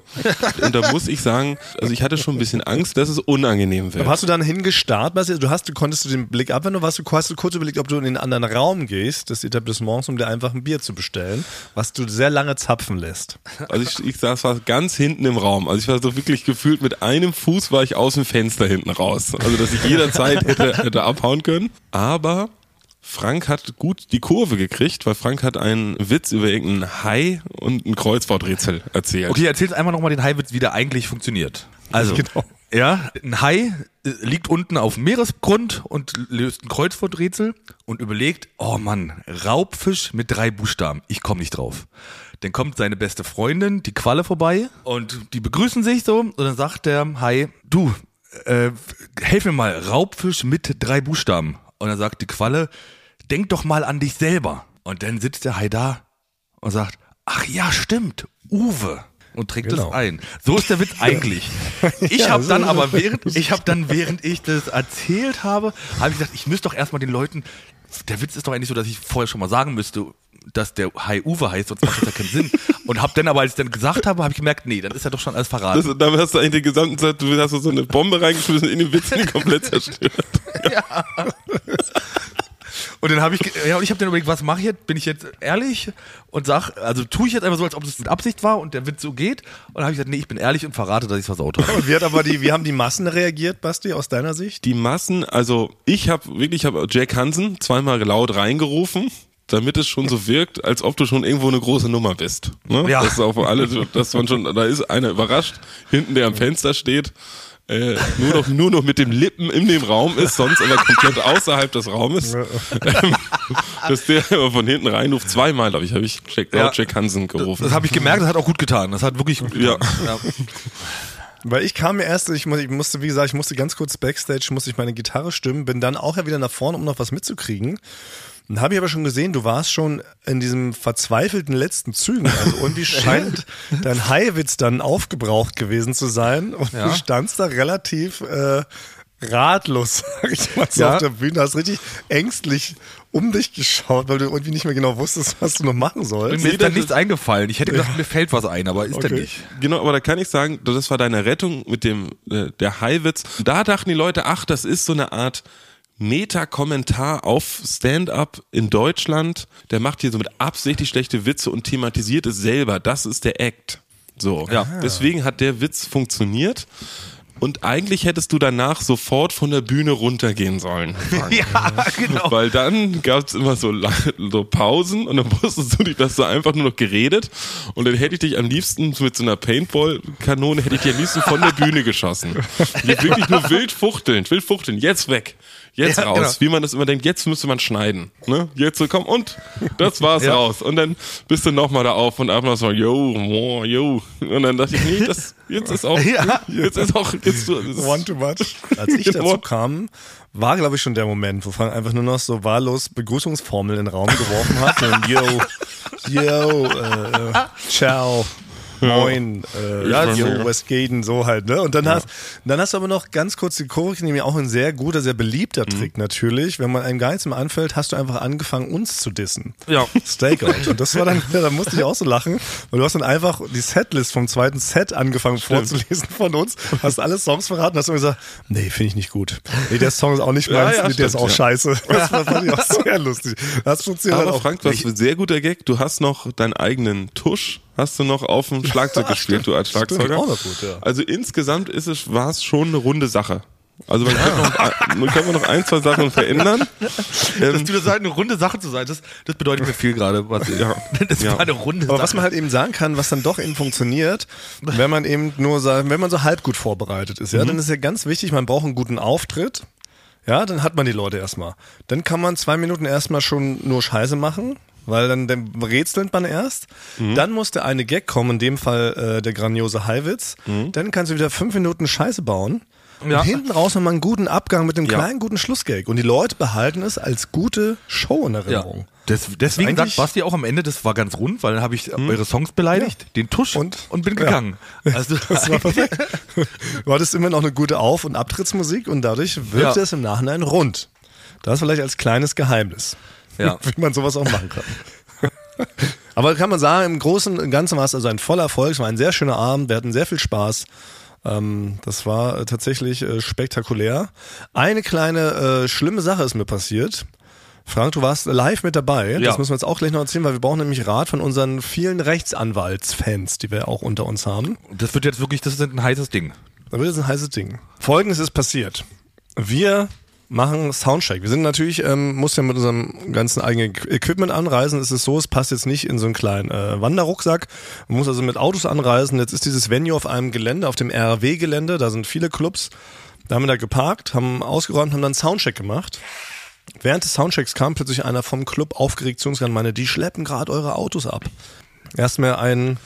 Und da muss ich sagen, also ich hatte schon ein bisschen Angst, dass es unangenehm wird. Aber hast du dann hingestarrt? Du hast, du konntest du den Blick abwenden, warst du, hast du kurz überlegt, ob du in einen anderen Raum gehst, des Etablissements, um dir einfach ein Bier zu bestellen, was du sehr lange zapfen lässt. Also ich, ich saß fast ganz hinten im Raum. Also ich war so wirklich gefühlt mit einem Fuß war ich aus dem Fenster hinten raus. Also dass ich jederzeit hätte, hätte abhauen können. Aber Frank hat gut die Kurve gekriegt, weil Frank hat einen Witz über irgendeinen Hai und ein Kreuzworträtsel erzählt. Okay, erzähl einmal nochmal den Haiwitz, wie der eigentlich funktioniert. Also, genau. ja, ein Hai äh, liegt unten auf dem Meeresgrund und löst ein Kreuzworträtsel und überlegt, oh Mann, Raubfisch mit drei Buchstaben, ich komme nicht drauf. Dann kommt seine beste Freundin, die Qualle, vorbei und die begrüßen sich so und dann sagt der Hai, du, äh, helf mir mal, Raubfisch mit drei Buchstaben. Und dann sagt die Qualle, denk doch mal an dich selber. Und dann sitzt der Hai da und sagt, ach ja, stimmt, Uwe. Und trägt genau. das ein. So ist der Witz eigentlich. Ich ja, habe dann aber während ich habe dann während ich das erzählt habe, habe ich gesagt, ich müsste doch erstmal den Leuten der Witz ist doch eigentlich so, dass ich vorher schon mal sagen müsste, dass der Hai Uwe heißt, sonst macht das ja keinen Sinn. Und hab dann aber, als ich dann gesagt habe, habe ich gemerkt, nee, dann ist ja doch schon alles verraten. Das, damit hast du eigentlich die gesamte Zeit, du hast so eine Bombe reingeschmissen in den Witz und komplett zerstört. ja. Und dann habe ich, ja, und ich habe dann überlegt, was mache ich jetzt? Bin ich jetzt ehrlich und sag, also tue ich jetzt einfach so, als ob es mit Absicht war und der Witz so geht? Und dann habe ich gesagt, nee, ich bin ehrlich und verrate, dass ich es versaut habe. Und wie hat aber die, wie haben die Massen reagiert, Basti, aus deiner Sicht? Die Massen, also ich habe wirklich, ich habe Jack Hansen zweimal laut reingerufen damit es schon so wirkt, als ob du schon irgendwo eine große Nummer bist. Ne? Ja. Das ist auch für alle, dass man schon, da ist einer überrascht, hinten der am Fenster steht äh, nur, noch, nur noch mit dem Lippen in dem Raum ist, sonst aber komplett außerhalb des Raumes. Ähm, dass der von hinten reinruft, zweimal, glaube ich, habe ich Jack, ja, Jack Hansen gerufen. Das, das habe ich gemerkt, das hat auch gut getan. Das hat wirklich gut getan. Ja. ja. Weil ich kam mir erst, ich, ich musste, wie gesagt, ich musste ganz kurz Backstage, musste ich meine Gitarre stimmen, bin dann auch ja wieder nach vorne, um noch was mitzukriegen. Dann habe ich aber schon gesehen, du warst schon in diesem verzweifelten letzten Zügen. Also irgendwie scheint dein Haiwitz dann aufgebraucht gewesen zu sein und ja. du standst da relativ äh, ratlos, sag ich mal so ja. auf der Bühne, hast richtig ängstlich um dich geschaut, weil du irgendwie nicht mehr genau wusstest, was du noch machen sollst. Mir ist dann nichts eingefallen. Ich hätte gedacht, mir fällt was ein, aber ist okay. dann nicht. Genau, aber da kann ich sagen, das war deine Rettung mit dem äh, der Haiwitz. Da dachten die Leute, ach, das ist so eine Art Meta-Kommentar auf Stand-up in Deutschland. Der macht hier so mit absichtlich schlechte Witze und thematisiert es selber. Das ist der Act. So. Ja. Deswegen hat der Witz funktioniert. Und eigentlich hättest du danach sofort von der Bühne runtergehen sollen. ja, genau. Weil dann gab es immer so, so, Pausen und dann wusstest du nicht, dass du einfach nur noch geredet. Und dann hätte ich dich am liebsten mit so einer Paintball-Kanone, hätte ich dich am liebsten von der Bühne geschossen. Wirklich nur wild fuchteln, wild fuchteln, jetzt weg jetzt ja, raus. Genau. Wie man das immer denkt, jetzt müsste man schneiden. Ne? Jetzt so, komm, und das war's ja. raus. Und dann bist du nochmal da auf und ab und so, yo, oh, yo. Und dann dachte ich, nee, das, jetzt ist auch, ja. jetzt ist auch, jetzt, ist One too much. Als ich dazu kam, war, glaube ich, schon der Moment, wo Frank einfach nur noch so wahllos Begrüßungsformeln in den Raum geworfen hat. Und yo, yo, äh, ciao. Moin, äh, Ja, ja, so. so, Westgaten, so halt, ne? Und dann hast, dann hast du aber noch ganz kurz die Kurve, nämlich auch ein sehr guter, sehr beliebter Mhm. Trick natürlich. Wenn man einem gar nichts mehr anfällt, hast du einfach angefangen, uns zu dissen. Ja. Stakeout. Und das war dann, da musste ich auch so lachen, weil du hast dann einfach die Setlist vom zweiten Set angefangen vorzulesen von uns, hast alle Songs verraten, hast immer gesagt, nee, finde ich nicht gut. Nee, der Song ist auch nicht Ja, meins, ja, nee, der ist stimmt, auch ja. scheiße. Das war, fand ich auch sehr lustig. Das funktioniert Aber halt auch. Frank, was ein sehr guter Gag, du hast noch deinen eigenen Tusch, hast du noch auf dem Schlagzeug gespielt, du als Schlagzeuger. Stimmt, auch noch gut, ja. Also insgesamt ist es, war es schon eine runde Sache. Also man kann, noch, man kann noch ein, zwei Sachen verändern. Dass Ähm, du das halt eine runde Sache zu sein, das, das bedeutet mir viel gerade. Was, ja. Das Ja. war eine runde Aber Sache. was man halt eben sagen kann, was dann doch eben funktioniert, wenn man eben nur sagt, wenn man so halb gut vorbereitet ist, ja, Mhm. dann ist ja ganz wichtig, man braucht einen guten Auftritt. Ja, dann hat man die Leute erstmal. Dann kann man zwei Minuten erstmal schon nur Scheiße machen, weil dann, dann rätselt man erst. Mhm. Dann muss der eine Gag kommen, in dem Fall äh, der grandiose Highwitz. Dann kannst du wieder fünf Minuten Scheiße bauen. Mhm. Ja. Und hinten raus nochmal einen guten Abgang mit einem Ja. kleinen guten Schlussgag. Und die Leute behalten es als gute Show in ja. Erinnerung. Des, deswegen eigentlich- sagt Basti auch am Ende, das war ganz rund, weil dann habe ich eure Songs beleidigt, den Tusch und, Und- bin ja. gegangen. Also Das war perfekt. Du hattest immer noch eine gute Auf- und Abtrittsmusik und dadurch wirkte Ja. es im Nachhinein rund. Das vielleicht als kleines Geheimnis, Ja. wie man sowas auch machen kann. Aber kann man sagen, im Großen und Ganzen war es also ein voller Erfolg. Es war ein sehr schöner Abend. Wir hatten sehr viel Spaß. Ähm, das war äh, tatsächlich äh, spektakulär. Eine kleine äh, schlimme Sache ist mir passiert. Frank, du warst live mit dabei. Das Ja. müssen wir jetzt auch gleich noch erzählen, weil wir brauchen nämlich Rat von unseren vielen Rechtsanwaltsfans, die wir auch unter uns haben. das wird jetzt wirklich, das ist ein heißes Ding. Da wird jetzt ein heißes Ding. Folgendes ist passiert. Wir machen Soundcheck. Wir sind natürlich, ähm, muss ja mit unserem ganzen eigenen Equ- Equipment anreisen. Es ist so, es passt jetzt nicht in so einen kleinen äh, Wanderrucksack. Man muss also mit Autos anreisen. Jetzt ist dieses Venue auf einem Gelände, auf dem RW-Gelände. Da sind viele Clubs. Da haben wir da geparkt, haben ausgeräumt, haben dann Soundcheck gemacht. Während des Soundchecks kam plötzlich einer vom Club aufgeregt zu uns und meinte, die schleppen gerade eure Autos ab. Erstmal ein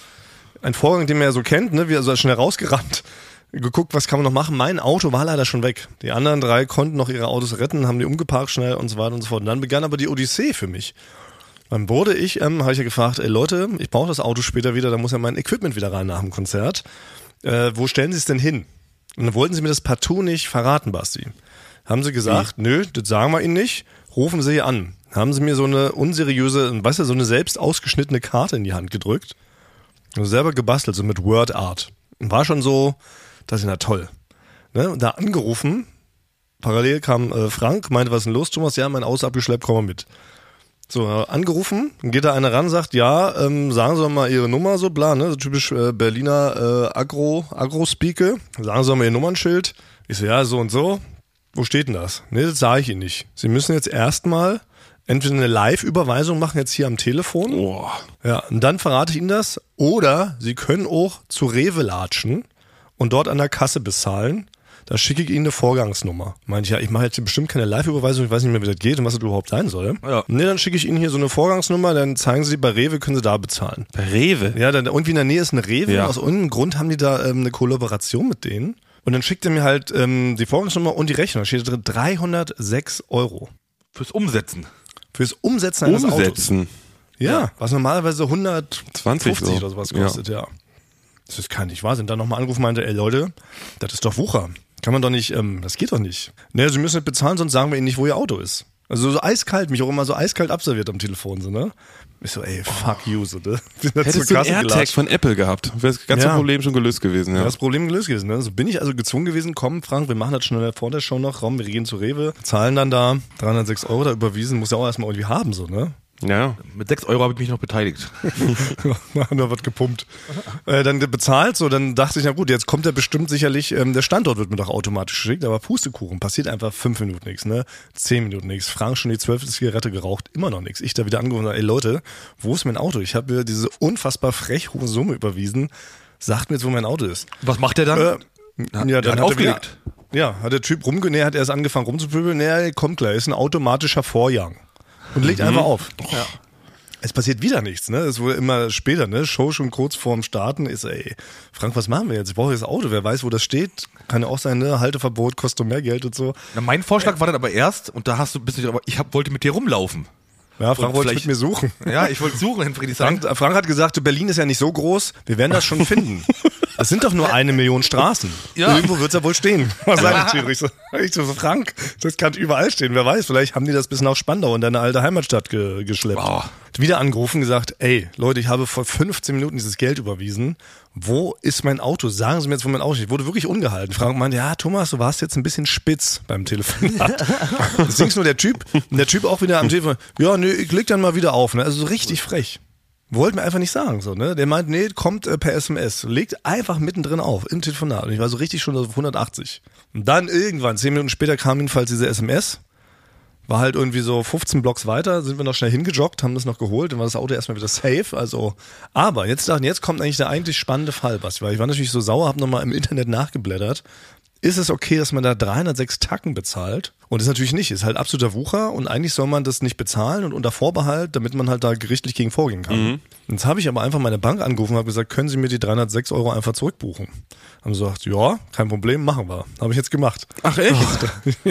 ein Vorgang, den man ja so kennt, ne? Wir also schnell rausgerannt, geguckt, was kann man noch machen. Mein Auto war leider schon weg. Die anderen drei konnten noch ihre Autos retten, haben die umgeparkt schnell und so weiter und so fort. Und dann begann aber die Odyssee für mich. Dann wurde ich, ähm, habe ich ja gefragt, ey Leute, ich brauche das Auto später wieder, da muss ja mein Equipment wieder rein nach dem Konzert. Äh, wo stellen Sie es denn hin? Und dann wollten sie mir das partout nicht verraten, Basti. Haben sie gesagt, nö, das sagen wir Ihnen nicht, rufen Sie an. Haben sie mir so eine unseriöse, weißt du, so eine selbst ausgeschnittene Karte in die Hand gedrückt. Also selber gebastelt, so mit Word Art. War schon so, das ist na toll. Ne? Und da angerufen, parallel kam äh, Frank, meinte, was ist denn los, Thomas? Ja, mein Auto abgeschleppt, komm mal mit. So, äh, angerufen, dann geht da einer ran, sagt, ja, ähm, sagen Sie doch mal Ihre Nummer, so bla, ne, so typisch äh, Berliner äh, Agro, Agro-Speake. Sagen Sie doch mal Ihr Nummernschild. Ich so, ja, so und so. Wo steht denn das? Nee, das sage ich Ihnen nicht. Sie müssen jetzt erstmal entweder eine Live-Überweisung machen, jetzt hier am Telefon. Boah. Ja, und dann verrate ich Ihnen das. Oder Sie können auch zu Rewe latschen und dort an der Kasse bezahlen. Da schicke ich Ihnen eine Vorgangsnummer. Meinte ich, ja, ich mache jetzt bestimmt keine Live-Überweisung, ich weiß nicht mehr, wie das geht und was das überhaupt sein soll. Ja. Nee, dann schicke ich Ihnen hier so eine Vorgangsnummer, dann zeigen Sie bei Rewe, können Sie da bezahlen. Rewe. Ja, dann irgendwie in der Nähe ist eine Rewe. Ja. Aus irgendeinem Grund haben die da ähm, eine Kollaboration mit denen. Und dann schickt er mir halt ähm, die Vorgangsnummer und die Rechnung. Da steht da drin 306 Euro. Fürs Umsetzen. Fürs Umsetzen eines Autos. Umsetzen. Ja, was normalerweise 120 20 so. oder sowas kostet, ja. Das ist kann nicht wahr. Sind dann nochmal angerufen, meinte, ey Leute, das ist doch Wucher. Kann man doch nicht, ähm, das geht doch nicht. Ne, Sie müssen nicht bezahlen, sonst sagen wir Ihnen nicht, wo Ihr Auto ist. Also so eiskalt, mich auch immer so eiskalt abserviert am Telefon, so, ne? Ich so, ey, fuck you, so, ne? Bin da Hättest du einen AirTag gelatscht. von Apple gehabt, wäre das ganze Ja. Problem schon gelöst gewesen. Ja. Ja. Das Problem gelöst gewesen. Ne? So bin ich also gezwungen gewesen, komm Frank, wir machen das schnell vor der Show noch, Raum, wir gehen zu Rewe, zahlen dann da 306 Euro da überwiesen, muss ja auch erstmal irgendwie haben, so, ne? Ja. Mit 6 Euro habe ich mich noch beteiligt. da wird gepumpt. Äh, dann bezahlt, so, dann dachte ich, na gut, jetzt kommt ja bestimmt sicherlich, ähm, der Standort wird mir doch automatisch geschickt, aber Pustekuchen, passiert einfach fünf Minuten nichts, ne? Zehn Minuten nichts. Frank schon die zwölfte Zigarette geraucht, immer noch nichts. Ich da wieder angerufen ey Leute, wo ist mein Auto? Ich habe mir diese unfassbar frech hohe Summe überwiesen. Sagt mir jetzt, wo mein Auto ist. Was macht der dann? Äh, Ja, ja, der dann hat hat er aufgelegt. Wieder, ja, hat der Typ rumge, nee, hat erst angefangen rumzupöbeln, nee, kommt gleich, ist ein automatischer Vorgang. Und legt einfach auf. Ja. Es passiert wieder nichts, ne? Es wurde immer später, ne? Show schon kurz vorm Starten ist, ey, Frank, was machen wir jetzt? Ich brauche jetzt das Auto, wer weiß, wo das steht. Kann ja auch sein, ne? Halteverbot, kostet mehr Geld und so. Na, mein Vorschlag war dann aber erst, und da hast du bist du, aber ich hab, wollte mit dir rumlaufen. Ja, Frank wollte mit mir suchen. Ja, ich wollte suchen in Friedrichshain. Frank, Frank hat gesagt, Berlin ist ja nicht so groß, wir werden das schon finden. Es sind doch nur eine Million Straßen. Ja. Irgendwo wird es ja wohl stehen. Was seine Theorie? Ich so, ich so, Frank, das kann überall stehen. Wer weiß, vielleicht haben die das bis nach Spandau in deine alte Heimatstadt ge geschleppt. Boah. Wieder angerufen, gesagt, ey, Leute, ich habe vor 15 Minuten dieses Geld überwiesen. Wo ist mein Auto? Sagen Sie mir jetzt, wo mein Auto ist. Ich wurde wirklich ungehalten. Frank meinte, ja, Thomas, du warst jetzt ein bisschen spitz beim Telefonat. Deswegen ist nur der Typ, und der Typ auch wieder am Telefon, ja, nee, ich leg dann mal wieder auf. Ne? Also so richtig frech. Wollte mir einfach nicht sagen, so, ne? Der meint, nee, kommt äh, per SMS. Legt einfach mittendrin auf, im Telefonat. Und ich war so richtig schon auf 180. Und dann irgendwann, zehn Minuten später kam jedenfalls diese SMS. War halt irgendwie so 15 Blocks weiter, sind wir noch schnell hingejoggt, haben das noch geholt, dann war das Auto erstmal wieder safe. Also, aber jetzt jetzt kommt eigentlich der eigentlich spannende Fall, Basti, weil ich war natürlich so sauer, habe nochmal im Internet nachgeblättert. Ist es okay, dass man da 306 Tacken bezahlt? Und das ist natürlich nicht, ist halt absoluter Wucher und eigentlich soll man das nicht bezahlen und unter Vorbehalt, damit man halt da gerichtlich gegen vorgehen kann. Jetzt habe ich aber einfach meine Bank angerufen und habe gesagt, können Sie mir die 306 Euro einfach zurückbuchen? Haben sie gesagt, ja, kein Problem, machen wir. Habe ich jetzt gemacht. Ach echt?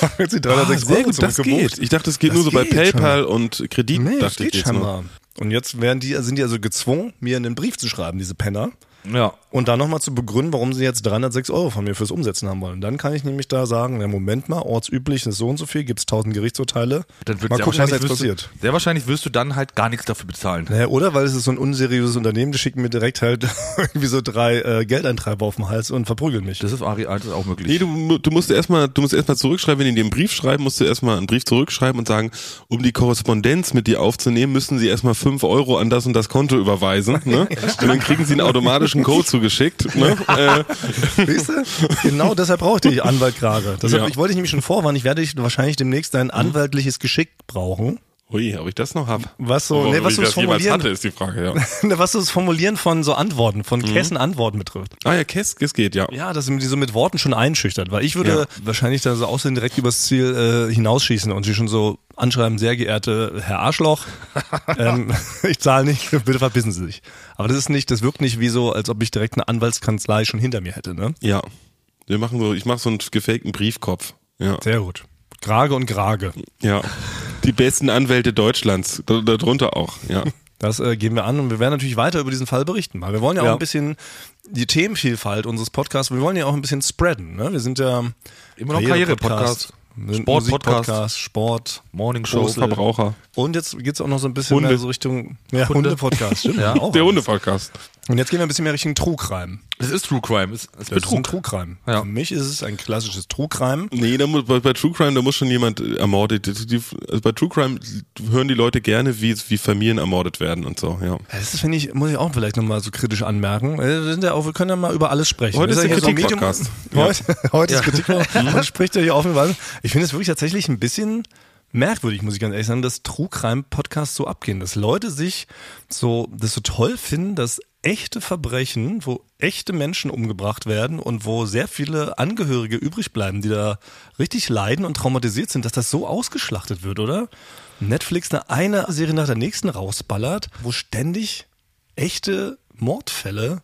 Haben jetzt die 306 Ah, Euro gut, das geht. Ich dachte, es geht Das nur so bei geht PayPal und Kredit. Nee, das geht scheinbar. Und jetzt werden die, sind die also gezwungen, mir einen Brief zu schreiben, diese Penner. Ja. Und dann nochmal zu begründen, warum sie jetzt 306 Euro von mir fürs Umsetzen haben wollen. Dann kann ich nämlich da sagen, na Moment mal, ortsüblich ist so und so viel, gibt's 1000 Gerichtsurteile. Dann wird mal sehr gucken, was wahrscheinlich jetzt passiert. Du, sehr wahrscheinlich wirst du dann halt gar nichts dafür bezahlen. Naja, oder? Weil es ist so ein unseriöses Unternehmen, die schicken mir direkt halt irgendwie so drei äh, Geldeintreiber auf den Hals und verprügeln mich. Das ist, Ari, das ist auch möglich. Nee, du, du musst erstmal, du musst erstmal zurückschreiben, wenn die dir einen Brief schreiben, musst du erstmal einen Brief zurückschreiben und sagen, um die Korrespondenz mit dir aufzunehmen, müssen sie erstmal fünf Euro an das und das Konto überweisen, ne? Und dann kriegen sie einen automatischen Code zugeschickt, ne? Äh, Weißt du? Genau deshalb brauchte ich Anwalt gerade. Deshalb, Ja. Ich wollte dich nämlich schon vorwarnen, ich werde dich wahrscheinlich demnächst ein anwaltliches Geschick brauchen. Ui, ob ich das noch hab? Was so, nee, was ich so das Formulieren, hatte, ist die Frage, ja. Was das Formulieren von so Antworten, von Kessen Antworten betrifft. Ah ja, Kesk, es geht, ja. Ja, dass sie die so mit Worten schon einschüchtert, weil ich würde wahrscheinlich da so aussehen direkt übers Ziel äh, hinausschießen und sie schon so anschreiben, sehr geehrte Herr Arschloch, ähm, ich zahle nicht, bitte verbissen Sie sich. Aber das ist nicht, das wirkt nicht wie so, als ob ich direkt eine Anwaltskanzlei schon hinter mir hätte, ne? Ja. Wir machen so, ich mache so einen gefakten Briefkopf. Ja. Sehr gut. Grage und Grage. Ja. Die besten Anwälte Deutschlands, da- darunter auch, ja. Das äh, gehen wir an und wir werden natürlich weiter über diesen Fall berichten, weil wir wollen ja, Ja. auch ein bisschen die Themenvielfalt unseres Podcasts, wir wollen ja auch ein bisschen spreaden. Ne? Wir sind ja Immer noch Karriere-Podcast, Sport-Podcast. Sport, Morning Show. Große- Verbraucher. Und jetzt geht's auch noch so ein bisschen Hunde. mehr so Richtung ja, Hunde. Hunde-Podcast. Stimmt, Ja. auch Der. Hunde-Podcast. Und jetzt gehen wir ein bisschen mehr Richtung Trugreim. Es ist True Crime. Es ist Das ist ein Betrug. Trugreim. Ja. Für mich ist es ein klassisches Trugreim. Nee, da muss, bei, bei True Crime, da muss schon jemand ermordet. Die, die, also bei True Crime hören die Leute gerne, wie, wie Familien ermordet werden und so, ja. Das ist, finde ich, muss ich auch vielleicht nochmal so kritisch anmerken. Wir, sind ja auch, wir können ja mal über alles sprechen. Heute ist ja der hier so Kritik-Podcast. Medium- Heute, heute ist Kritik. Man spricht ja hier offen. weil Ich finde es wirklich tatsächlich ein bisschen merkwürdig, muss ich ganz ehrlich sagen, dass True Crime Podcasts so abgehen, dass Leute sich so, das so toll finden, dass echte Verbrechen, wo echte Menschen umgebracht werden und wo sehr viele Angehörige übrig bleiben, die da richtig leiden und traumatisiert sind, dass das so ausgeschlachtet wird, oder? Netflix eine, eine Serie nach der nächsten rausballert, wo ständig echte Mordfälle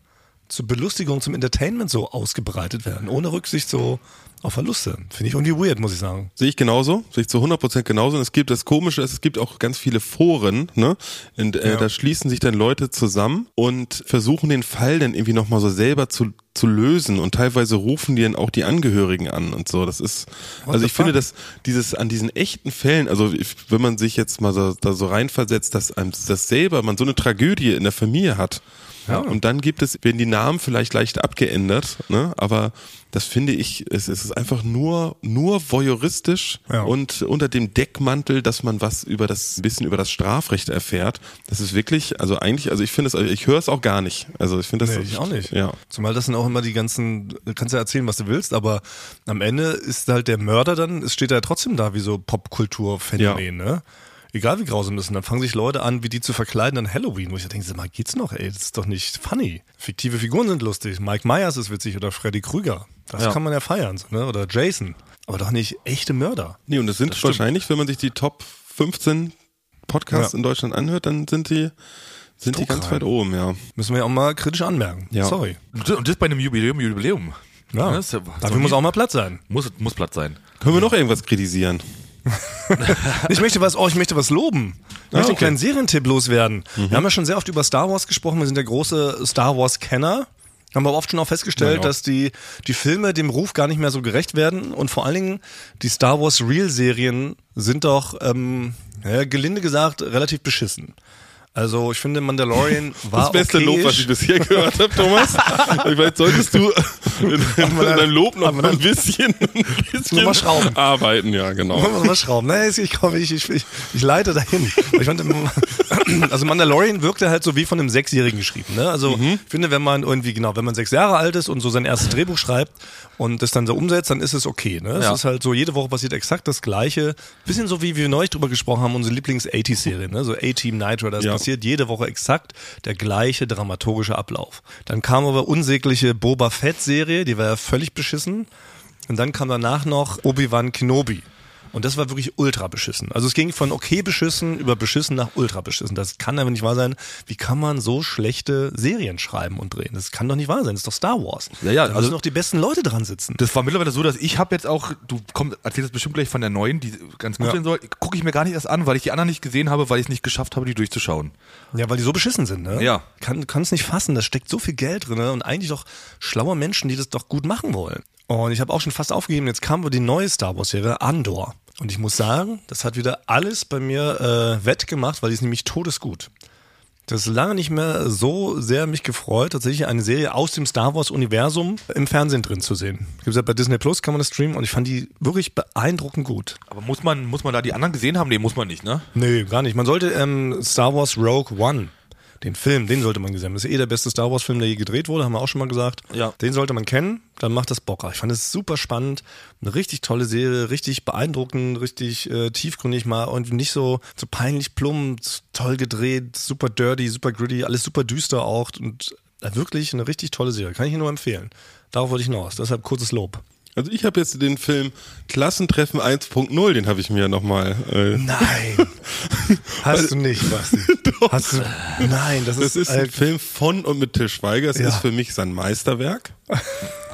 zur Belustigung, zum Entertainment so ausgebreitet werden, ohne Rücksicht so auf Verluste. Finde ich irgendwie weird, muss ich sagen. Sehe ich genauso, sehe ich zu 100% genauso. Und es gibt das Komische, ist, es gibt auch ganz viele Foren, ne? Und äh, Ja. da schließen sich dann Leute zusammen und versuchen den Fall dann irgendwie nochmal so selber zu, zu lösen. Und teilweise rufen die dann auch die Angehörigen an und so. Das ist, also ich finde, fuck? dass dieses an diesen echten Fällen, also wenn man sich jetzt mal so, da so reinversetzt, dass einem das selber man so eine Tragödie in der Familie hat. Ja. Und dann gibt es, werden die Namen vielleicht leicht abgeändert, ne? aber das finde ich, es, es ist einfach nur, nur voyeuristisch Ja. und unter dem Deckmantel, dass man was über das, ein bisschen über das Strafrecht erfährt. Das ist wirklich, also eigentlich, also ich finde es, ich höre es auch gar nicht. Also ich finde das Nee, ich auch nicht. Ja. Zumal das sind auch immer die ganzen, du kannst ja erzählen, was du willst, aber am Ende ist halt der Mörder dann, es steht ja trotzdem da wie so Popkulturphänomen, ne? Egal wie grausam das ist. Und dann fangen sich Leute an, wie die zu verkleiden an Halloween, wo ich denke, sag mal, geht's noch, ey? Das ist doch nicht funny. Fiktive Figuren sind lustig. Mike Myers ist witzig oder Freddy Krüger. Das Ja. kann man ja feiern, so, ne? Oder Jason. Aber doch nicht echte Mörder. Nee, und es sind wahrscheinlich, wenn man sich die Top 15 Podcasts Ja. in Deutschland anhört, dann sind die, sind die ganz Druckrein. weit oben, ja. Müssen wir ja auch mal kritisch anmerken. Ja. Sorry. Und das bei einem Jubiläum, Jubiläum. Ja. das ist ja- Dafür muss auch mal Platz sein. muss, muss Platz sein. Können wir noch irgendwas kritisieren? Ich möchte was, oh, ich möchte was loben. Ich möchte Ah, einen okay. Mhm. kleinen Serientipp loswerden. Wir haben ja schon sehr oft über Star Wars gesprochen. Wir sind der große Star Wars-Kenner. Haben aber oft schon auch festgestellt, Ja, ja. dass die, die Filme dem Ruf gar nicht mehr so gerecht werden. Und vor allen Dingen die Star Wars Real-Serien sind doch, ähm, ja, gelinde gesagt, relativ beschissen. Also ich finde Mandalorian war Das beste okayisch. Lob, was ich bisher gehört habe, Thomas. Vielleicht solltest du in, in, in deinem Lob noch dann- ein bisschen, ein bisschen mal schrauben. arbeiten, ja, genau. Mal schrauben. Naja, ich, ich, ich, ich, leite dahin. Ich fand, also Mandalorian wirkte halt so wie von einem Sechsjährigen geschrieben. Ne? Also ich finde, wenn man irgendwie, genau, wenn man sechs Jahre alt ist und so sein erstes Drehbuch schreibt und das dann so umsetzt, dann ist es okay. Ne? Es Ja. ist halt so, jede Woche passiert exakt das Gleiche. Bisschen so, wie wir neulich drüber gesprochen haben, unsere Lieblings-80s-Serie, ne? so A-Team Nitro, das Ja. passiert jede Woche exakt der gleiche dramaturgische Ablauf. Dann kam aber unsägliche Boba Fett-Serie, die war ja völlig beschissen. Und dann kam danach noch Obi-Wan Kenobi. Und das war wirklich ultra beschissen. Also es ging von okay beschissen über beschissen nach ultra beschissen. Das kann aber nicht wahr sein. Wie kann man so schlechte Serien schreiben und drehen? Das kann doch nicht wahr sein. Das ist doch Star Wars. Ja, ja, da also- müssen doch die besten Leute dran sitzen. Das war mittlerweile so, dass ich habe jetzt auch, du komm, erzählst bestimmt gleich von der neuen, die ganz gut Ja. sein soll, gucke ich mir gar nicht erst an, weil ich die anderen nicht gesehen habe, weil ich es nicht geschafft habe, die durchzuschauen. Ja, weil die so beschissen sind, ne? Ja. Kann es nicht fassen, da steckt so viel Geld drin ne? und eigentlich doch schlaue Menschen, die das doch gut machen wollen. Und ich habe auch schon fast aufgegeben, jetzt kam wohl die neue Star Wars Serie Andor. Und ich muss sagen, das hat wieder alles bei mir äh, wettgemacht, weil die ist nämlich todesgut. Das ist lange nicht mehr so sehr mich gefreut, tatsächlich eine Serie aus dem Star Wars Universum im Fernsehen drin zu sehen. Wie gesagt, bei Disney Plus kann man das streamen und ich fand die wirklich beeindruckend gut. Aber muss man, muss man da die anderen gesehen haben? Nee, muss man nicht, ne? Nee, gar nicht. Man sollte ähm, Star Wars Rogue One, den Film, den sollte man gesehen haben. Das ist eh der beste Star Wars Film, der je gedreht wurde, haben wir auch schon mal gesagt. Ja. Den sollte man kennen, dann macht das Bock. Ich fand es super spannend, eine richtig tolle Serie, richtig beeindruckend, richtig äh, tiefgründig mal und nicht so, so peinlich plump, toll gedreht, super dirty, super gritty, alles super düster auch und äh, wirklich eine richtig tolle Serie. Kann ich Ihnen nur empfehlen. Darauf wollte ich hinaus. Deshalb kurzes Lob. Also ich habe jetzt den Film Klassentreffen 1.0, den habe ich mir nochmal. Äh, Nein. Hast du nicht, Basti. Hast du, nein, das ist, das ist ein äh, Film von und mit Til Schweiger. Es Ja. ist für mich sein Meisterwerk.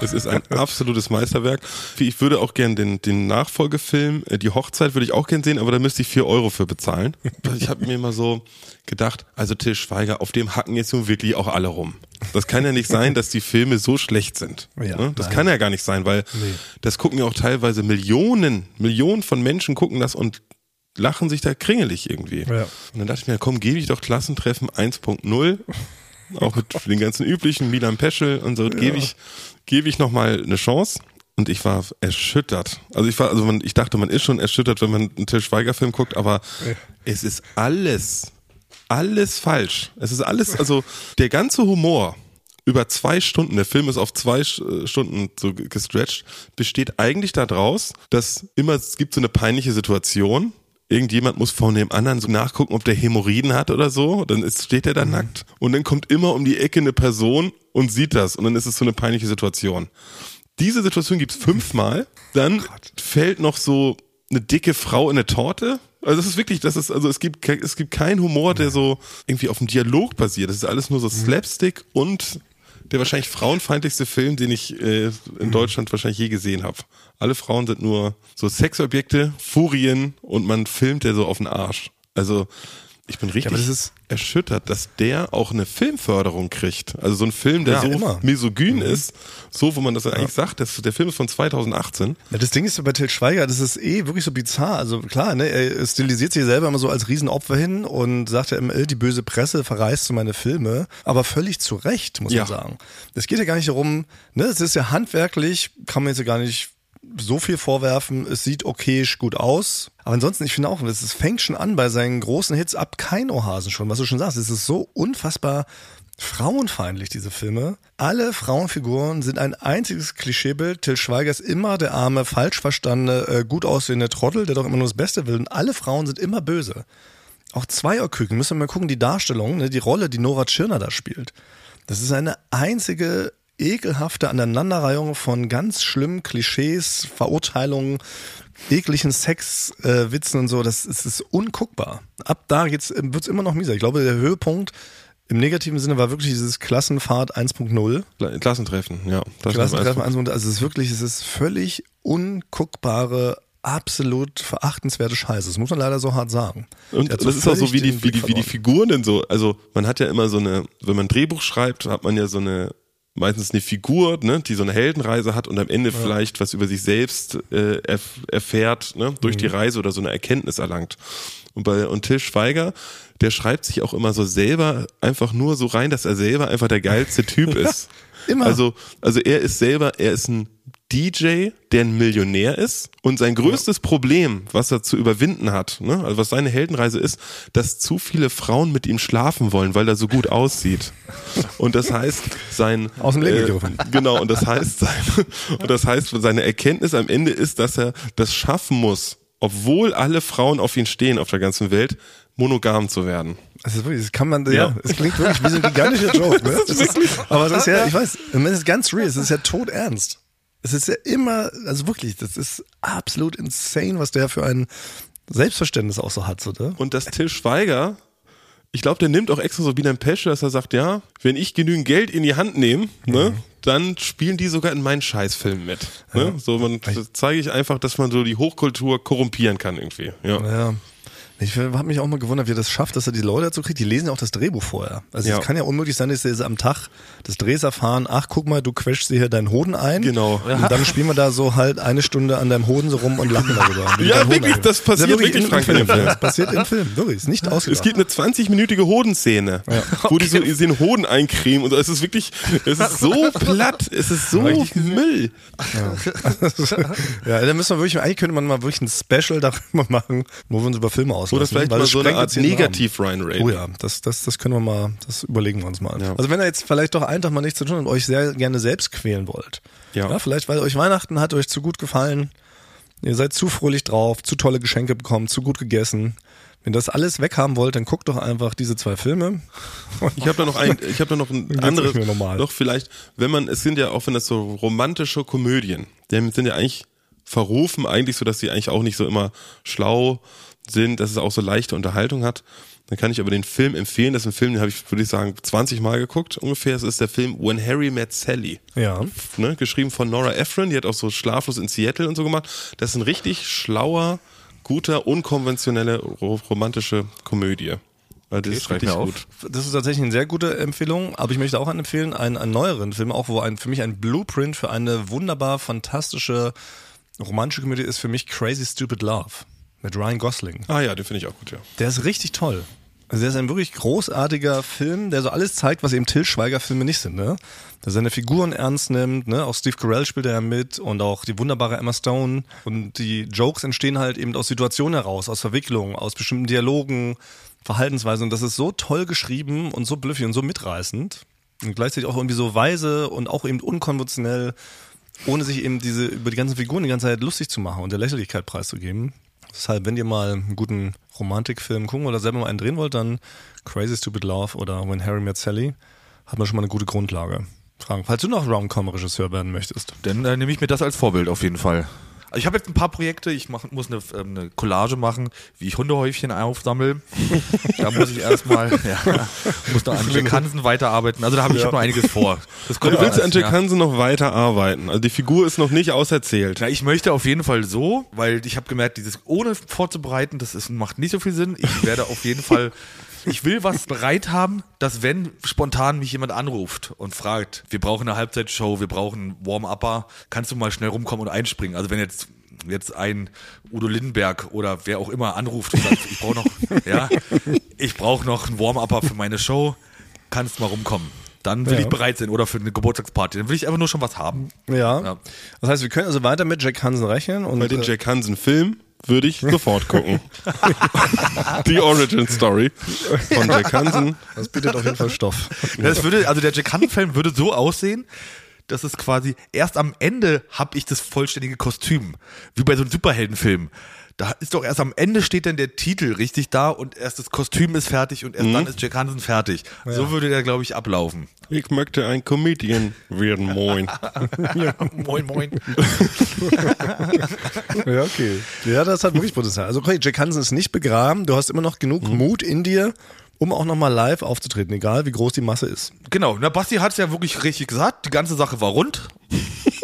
Es ist ein absolutes Meisterwerk. Ich würde auch gern den, den Nachfolgefilm, äh, die Hochzeit würde ich auch gern sehen, aber da müsste ich vier Euro für bezahlen. Ich habe mir immer so gedacht, also Til Schweiger, auf dem hacken jetzt nun wirklich auch alle rum. Das kann ja nicht sein, dass die Filme so schlecht sind. Ja, Ne? das nein. kann ja gar nicht sein, weil das gucken ja auch teilweise Millionen, Millionen von Menschen gucken das und lachen sich da kringelig irgendwie. Ja. Und dann dachte ich mir, komm, gebe ich doch Klassentreffen 1.0 auch mit den ganzen üblichen Milan Peschel und so gebe ich gebe ich noch mal eine Chance und ich war erschüttert. Also ich war also man, ich dachte, man ist schon erschüttert, wenn man einen Til Schweiger Film guckt, aber es ist alles alles falsch. Es ist alles also der ganze Humor über zwei Stunden, der Film ist auf zwei äh, Stunden so ge- gestretched, besteht eigentlich daraus, dass immer, es gibt so eine peinliche Situation, irgendjemand muss von dem anderen so nachgucken, ob der Hämorrhoiden hat oder so, dann ist, steht er da nackt. Und dann kommt immer um die Ecke eine Person und sieht das. Und dann ist es so eine peinliche Situation. Diese Situation gibt's fünfmal, dann fällt noch so eine dicke Frau in eine Torte. Also das ist wirklich, das ist, also es gibt, es gibt keinen Humor, der so irgendwie auf dem Dialog basiert. Das ist alles nur so Slapstick und der wahrscheinlich frauenfeindlichste Film, den ich äh, in Deutschland wahrscheinlich je gesehen habe. Alle Frauen sind nur so Sexobjekte, Furien und man filmt der so auf den Arsch. Also ich bin richtig aber das ist- erschüttert, dass der auch eine Filmförderung kriegt. Also so ein Film, der Ja, so immer. misogyn ist, so wo man das dann eigentlich sagt, das, der Film ist von 2018. Ja, das Ding ist bei Til Schweiger, das ist eh wirklich so bizarr. Also klar, ne, er stilisiert sich selber immer so als Riesenopfer hin und sagt ja immer, äh, die böse Presse verreist so meine Filme, aber völlig zu Recht, muss Ja. man sagen. Es geht ja gar nicht darum, ne, es ist ja handwerklich, kann man jetzt ja gar nicht so viel vorwerfen. Es sieht okayisch gut aus. Aber ansonsten, ich finde auch, es fängt schon an bei seinen großen Hits ab kein Ohrhasen schon, was du schon sagst. Es ist so unfassbar frauenfeindlich, diese Filme. Alle Frauenfiguren sind ein einziges Klischeebild. Till Schweiger ist immer der arme, falsch verstandene, äh, gut aussehende Trottel, der doch immer nur das Beste will. Und alle Frauen sind immer böse. Auch Zweierküken, müssen wir mal gucken, die Darstellung, ne, die Rolle, die Nora Tschirner da spielt. Das ist eine einzige ekelhafte Aneinanderreihung von ganz schlimmen Klischees, Verurteilungen, ekligen Sexwitzen äh, Witzen und so. Das ist, ist unguckbar. Ab da geht's, wird's immer noch mieser. Ich glaube, der Höhepunkt im negativen Sinne war wirklich dieses Klassenfahrt 1.0. Klassentreffen, ja. Das Klassentreffen 1.0. Also es ist wirklich, es ist völlig unguckbare absolut verachtenswerte Scheiße. Das muss man leider so hart sagen. Und das ist auch so, wie die, wie, die, wie die. Figuren denn so. Also man hat ja immer so eine, wenn man ein Drehbuch schreibt, hat man ja so eine, meistens eine Figur, ne, die so eine Heldenreise hat und am Ende vielleicht was über sich selbst äh, erf erfährt, ne, durch Mhm. die Reise oder so eine Erkenntnis erlangt. Und bei und Till Schweiger, der schreibt sich auch immer so selber einfach nur so rein, dass er selber einfach der geilste Typ ist. Immer. Also, also er ist selber, er ist ein DJ, der ein Millionär ist und sein größtes Problem, was er zu überwinden hat, ne, also was seine Heldenreise ist, dass zu viele Frauen mit ihm schlafen wollen, weil er so gut aussieht. Und das heißt, sein Aus dem Leben gegriffen. genau und das heißt sein, und das heißt seine Erkenntnis am Ende ist, dass er das schaffen muss, obwohl alle Frauen auf ihn stehen auf der ganzen Welt, monogam zu werden. Das ist wirklich, das kann man, ja, Ja. es klingt wirklich wie so ein gigantischer Joke, ne? Das ist, aber das ist ja, ich weiß, es ist ganz real, es ist ja tot ernst. Es ist ja immer, also wirklich, das ist absolut insane, was der für ein Selbstverständnis auch so hat, so, ne? Und dass Till Schweiger, ich glaube, der nimmt auch extra so wie ein Pesche, dass er sagt, ja, wenn ich genügend Geld in die Hand nehme, ne, dann spielen die sogar in meinen Scheißfilm mit. Ne? So, man das zeige ich einfach, dass man so die Hochkultur korrumpieren kann irgendwie. Ja. Ja. Ich habe mich auch mal gewundert, wie er das schafft, dass er die Leute dazu kriegt. Die lesen ja auch das Drehbuch vorher. Also Ja. es kann ja unmöglich sein, dass sie am Tag des Drehs erfahren, ach guck mal, du quetschst dir hier deinen Hoden ein. Genau. Und dann spielen wir da so halt eine Stunde an deinem Hoden so rum und lachen darüber. Ja, wirklich, das passiert ist ja wirklich, im in Film. Das passiert im Film, wirklich, ist nicht Es ausgedacht. gibt eine 20-minütige Hodenszene, wo die so den Hoden eincremen und es ist wirklich, es ist so platt, es ist so Müll. ja, da müssen wir wirklich, eigentlich könnte man mal wirklich ein Special darüber machen, wo wir uns über Filme auslassen. Oder vielleicht mal so eine Art jetzt den Rahmen. negativ rein Oh ja, das, das, das können wir mal, das überlegen wir uns mal. Also wenn ihr jetzt vielleicht doch einen Tag mal nichts zu tun und euch sehr gerne selbst quälen wollt. Ja. vielleicht, weil euch Weihnachten hat euch zu gut gefallen. Ihr seid zu fröhlich drauf, zu tolle Geschenke bekommen, zu gut gegessen. Wenn ihr das alles weghaben wollt, dann guckt doch einfach diese zwei Filme. Ich habe da noch ein, ich habe da noch ein anderes, noch vielleicht, wenn man, es sind ja auch, wenn das so romantische Komödien, die sind ja eigentlich verrufen, eigentlich so, dass sie eigentlich auch nicht so immer schlau sind, dass es auch so leichte Unterhaltung hat. Dann kann ich aber den Film empfehlen. Das ist ein Film, den habe ich, würde ich sagen, 20 Mal geguckt ungefähr. Es ist der Film When Harry Met Sally. Ja. Ne, geschrieben von Nora Ephron, die hat auch so Schlaflos in Seattle und so gemacht. Das ist ein richtig schlauer, guter, unkonventionelle ro- romantische Komödie. Weil das ist. Das ist tatsächlich eine sehr gute Empfehlung, aber ich möchte auch einen empfehlen, einen, einen neueren Film, auch wo ein, für mich ein Blueprint für eine wunderbar fantastische romantische Komödie ist für mich Crazy Stupid Love mit Ryan Gosling. Ah ja, den finde ich auch gut, ja. Der ist richtig toll. Also der ist ein wirklich großartiger Film, der so alles zeigt, was eben Till Schweiger Filme nicht sind, ne? Der seine Figuren ernst nimmt, ne? Auch Steve Carell spielt er ja mit und auch die wunderbare Emma Stone und die Jokes entstehen halt eben aus Situationen heraus, aus Verwicklungen, aus bestimmten Dialogen, Verhaltensweisen und das ist so toll geschrieben und so blüffig und so mitreißend und gleichzeitig auch irgendwie so weise und auch eben unkonventionell, ohne sich eben diese über die ganzen Figuren die ganze Zeit lustig zu machen und der Lächerlichkeit preiszugeben. Deshalb, wenn ihr mal einen guten Romantikfilm gucken oder selber mal einen drehen wollt, dann Crazy Stupid Love oder When Harry Met Sally hat man schon mal eine gute Grundlage. Frank, falls du noch Rom-Com-Regisseur werden möchtest. Dann äh, nehme ich mir das als Vorbild auf jeden Fall. Also ich habe jetzt ein paar Projekte, ich mach, muss eine, ähm, eine Collage machen, wie ich Hundehäufchen aufsammle. da muss ich erstmal, ja, muss noch an Jack Hansen weiterarbeiten. Also da habe ich ich hab noch einiges vor. Das Du willst an Jack ja. Hansen noch weiter arbeiten. Also die Figur ist noch nicht auserzählt. Na, ich möchte auf jeden Fall so, weil ich habe gemerkt, dieses ohne vorzubereiten, das ist, macht nicht so viel Sinn. Ich werde auf jeden Fall, ich will was bereit haben, dass wenn spontan mich jemand anruft und fragt, wir brauchen eine Halbzeitshow, wir brauchen einen Warm-Upper, kannst du mal schnell rumkommen und einspringen? Also wenn jetzt jetzt ein Udo Lindenberg oder wer auch immer anruft und sagt, ich brauche noch, ja, ich brauche noch einen Warm-Upper für meine Show, kannst mal rumkommen. Dann will Ja. ich bereit sein oder für eine Geburtstagsparty. Dann will ich einfach nur schon was haben. Ja. Ja. Das heißt, wir können also weiter mit Jack Hansen rechnen und Bei den äh, Jack Hansen Film würde ich sofort gucken. Die Origin Story von Jack Hansen. das bietet auf jeden Fall Stoff. Das würde, also der Jack Hansen-Film würde so aussehen, dass es quasi erst am Ende habe ich das vollständige Kostüm. Wie bei so einem Superheldenfilm. Da ist doch erst am Ende steht dann der Titel richtig da und erst das Kostüm ist fertig und erst dann ist Jack Hansen fertig. So würde der, glaube ich, ablaufen. Ich möchte ein Comedian werden, moin. moin, moin. Ja, okay. Ja, das hat wirklich Potenzial. Also okay, Jack Hansen ist nicht begraben. Du hast immer noch genug Mut in dir, um auch nochmal live aufzutreten, egal wie groß die Masse ist. Genau, na Basti hat es ja wirklich richtig gesagt. Die ganze Sache war rund.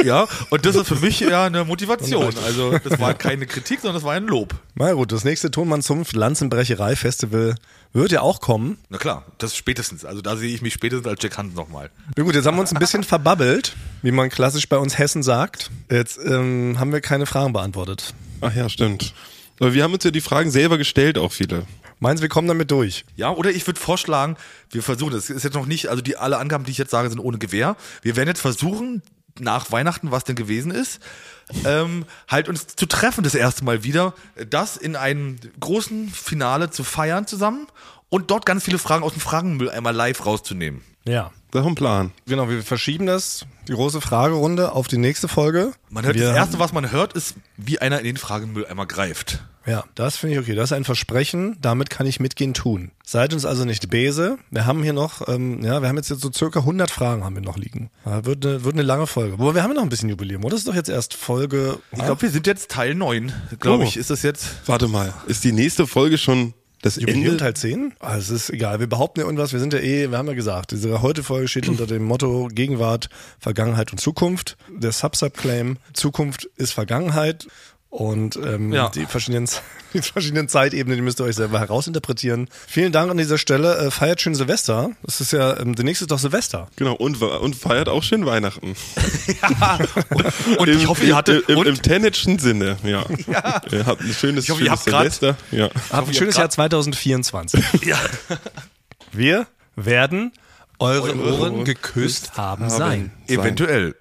Ja, und das ist für mich ja eine Motivation. Also das war keine Kritik, sondern das war ein Lob. Na gut, das nächste Tonmann Zunft Lanzenbrecherei Festival wird ja auch kommen. Na klar, das spätestens. Also da sehe ich mich spätestens als Jack Hunt nochmal. Na gut, jetzt haben wir uns ein bisschen verbabbelt, wie man klassisch bei uns Hessen sagt. Jetzt ähm, haben wir keine Fragen beantwortet. Ach ja, stimmt. Aber wir haben uns ja die Fragen selber gestellt, auch viele. Meinst du, wir kommen damit durch? Ja, oder ich würde vorschlagen, wir versuchen, das ist jetzt noch nicht, also die alle Angaben, die ich jetzt sage, sind ohne Gewähr. Wir werden jetzt versuchen, nach Weihnachten, was denn gewesen ist, ähm, halt uns zu treffen das erste Mal wieder, das in einem großen Finale zu feiern zusammen und dort ganz viele Fragen aus dem Fragenmüll einmal live rauszunehmen. Ja. Das ist ein Plan. Genau, wir verschieben das, die große Fragerunde, auf die nächste Folge. Man hört, wir das erste, was man hört, ist, wie einer in den Fragenmüll einmal greift. Ja, das finde ich okay. Das ist ein Versprechen, damit kann ich mitgehen tun. Seid uns also nicht bese. Wir haben hier noch, ähm, ja, wir haben jetzt, jetzt so circa 100 Fragen haben wir noch liegen. Ja, wird, eine, wird eine lange Folge. Aber wir haben ja noch ein bisschen Jubiläum, oder? Das ist doch jetzt erst Folge. Ich glaube, wir sind jetzt Teil 9, glaube Oh. ich. Ist das jetzt? Warte mal, ist die nächste Folge schon das Jubiläum Ende? Teil 10? Ah, es ist egal. Wir behaupten ja irgendwas. Wir sind ja eh, wir haben ja gesagt, diese heute Folge steht unter dem Motto Gegenwart, Vergangenheit und Zukunft. Der Sub-Sub-Claim, Zukunft ist Vergangenheit. Und ähm, Ja. die, verschiedenen, die verschiedenen Zeitebenen, die müsst ihr euch selber herausinterpretieren. Vielen Dank an dieser Stelle. Äh, feiert schön Silvester. Das ist ja, ähm, demnächst ist doch Silvester. Genau, und, und feiert auch schön Weihnachten. Und Im, ich hoffe, ihr hattet, im, im, und, im Tennetschen Sinne, ja. Ihr habt ein schönes, Ich hoffe, ihr schönes habt grad- Silvester. Ja. Habt ein schönes Jahr 2024. ja. Wir werden eure Eure Ohren geküsst haben sein. Eventuell.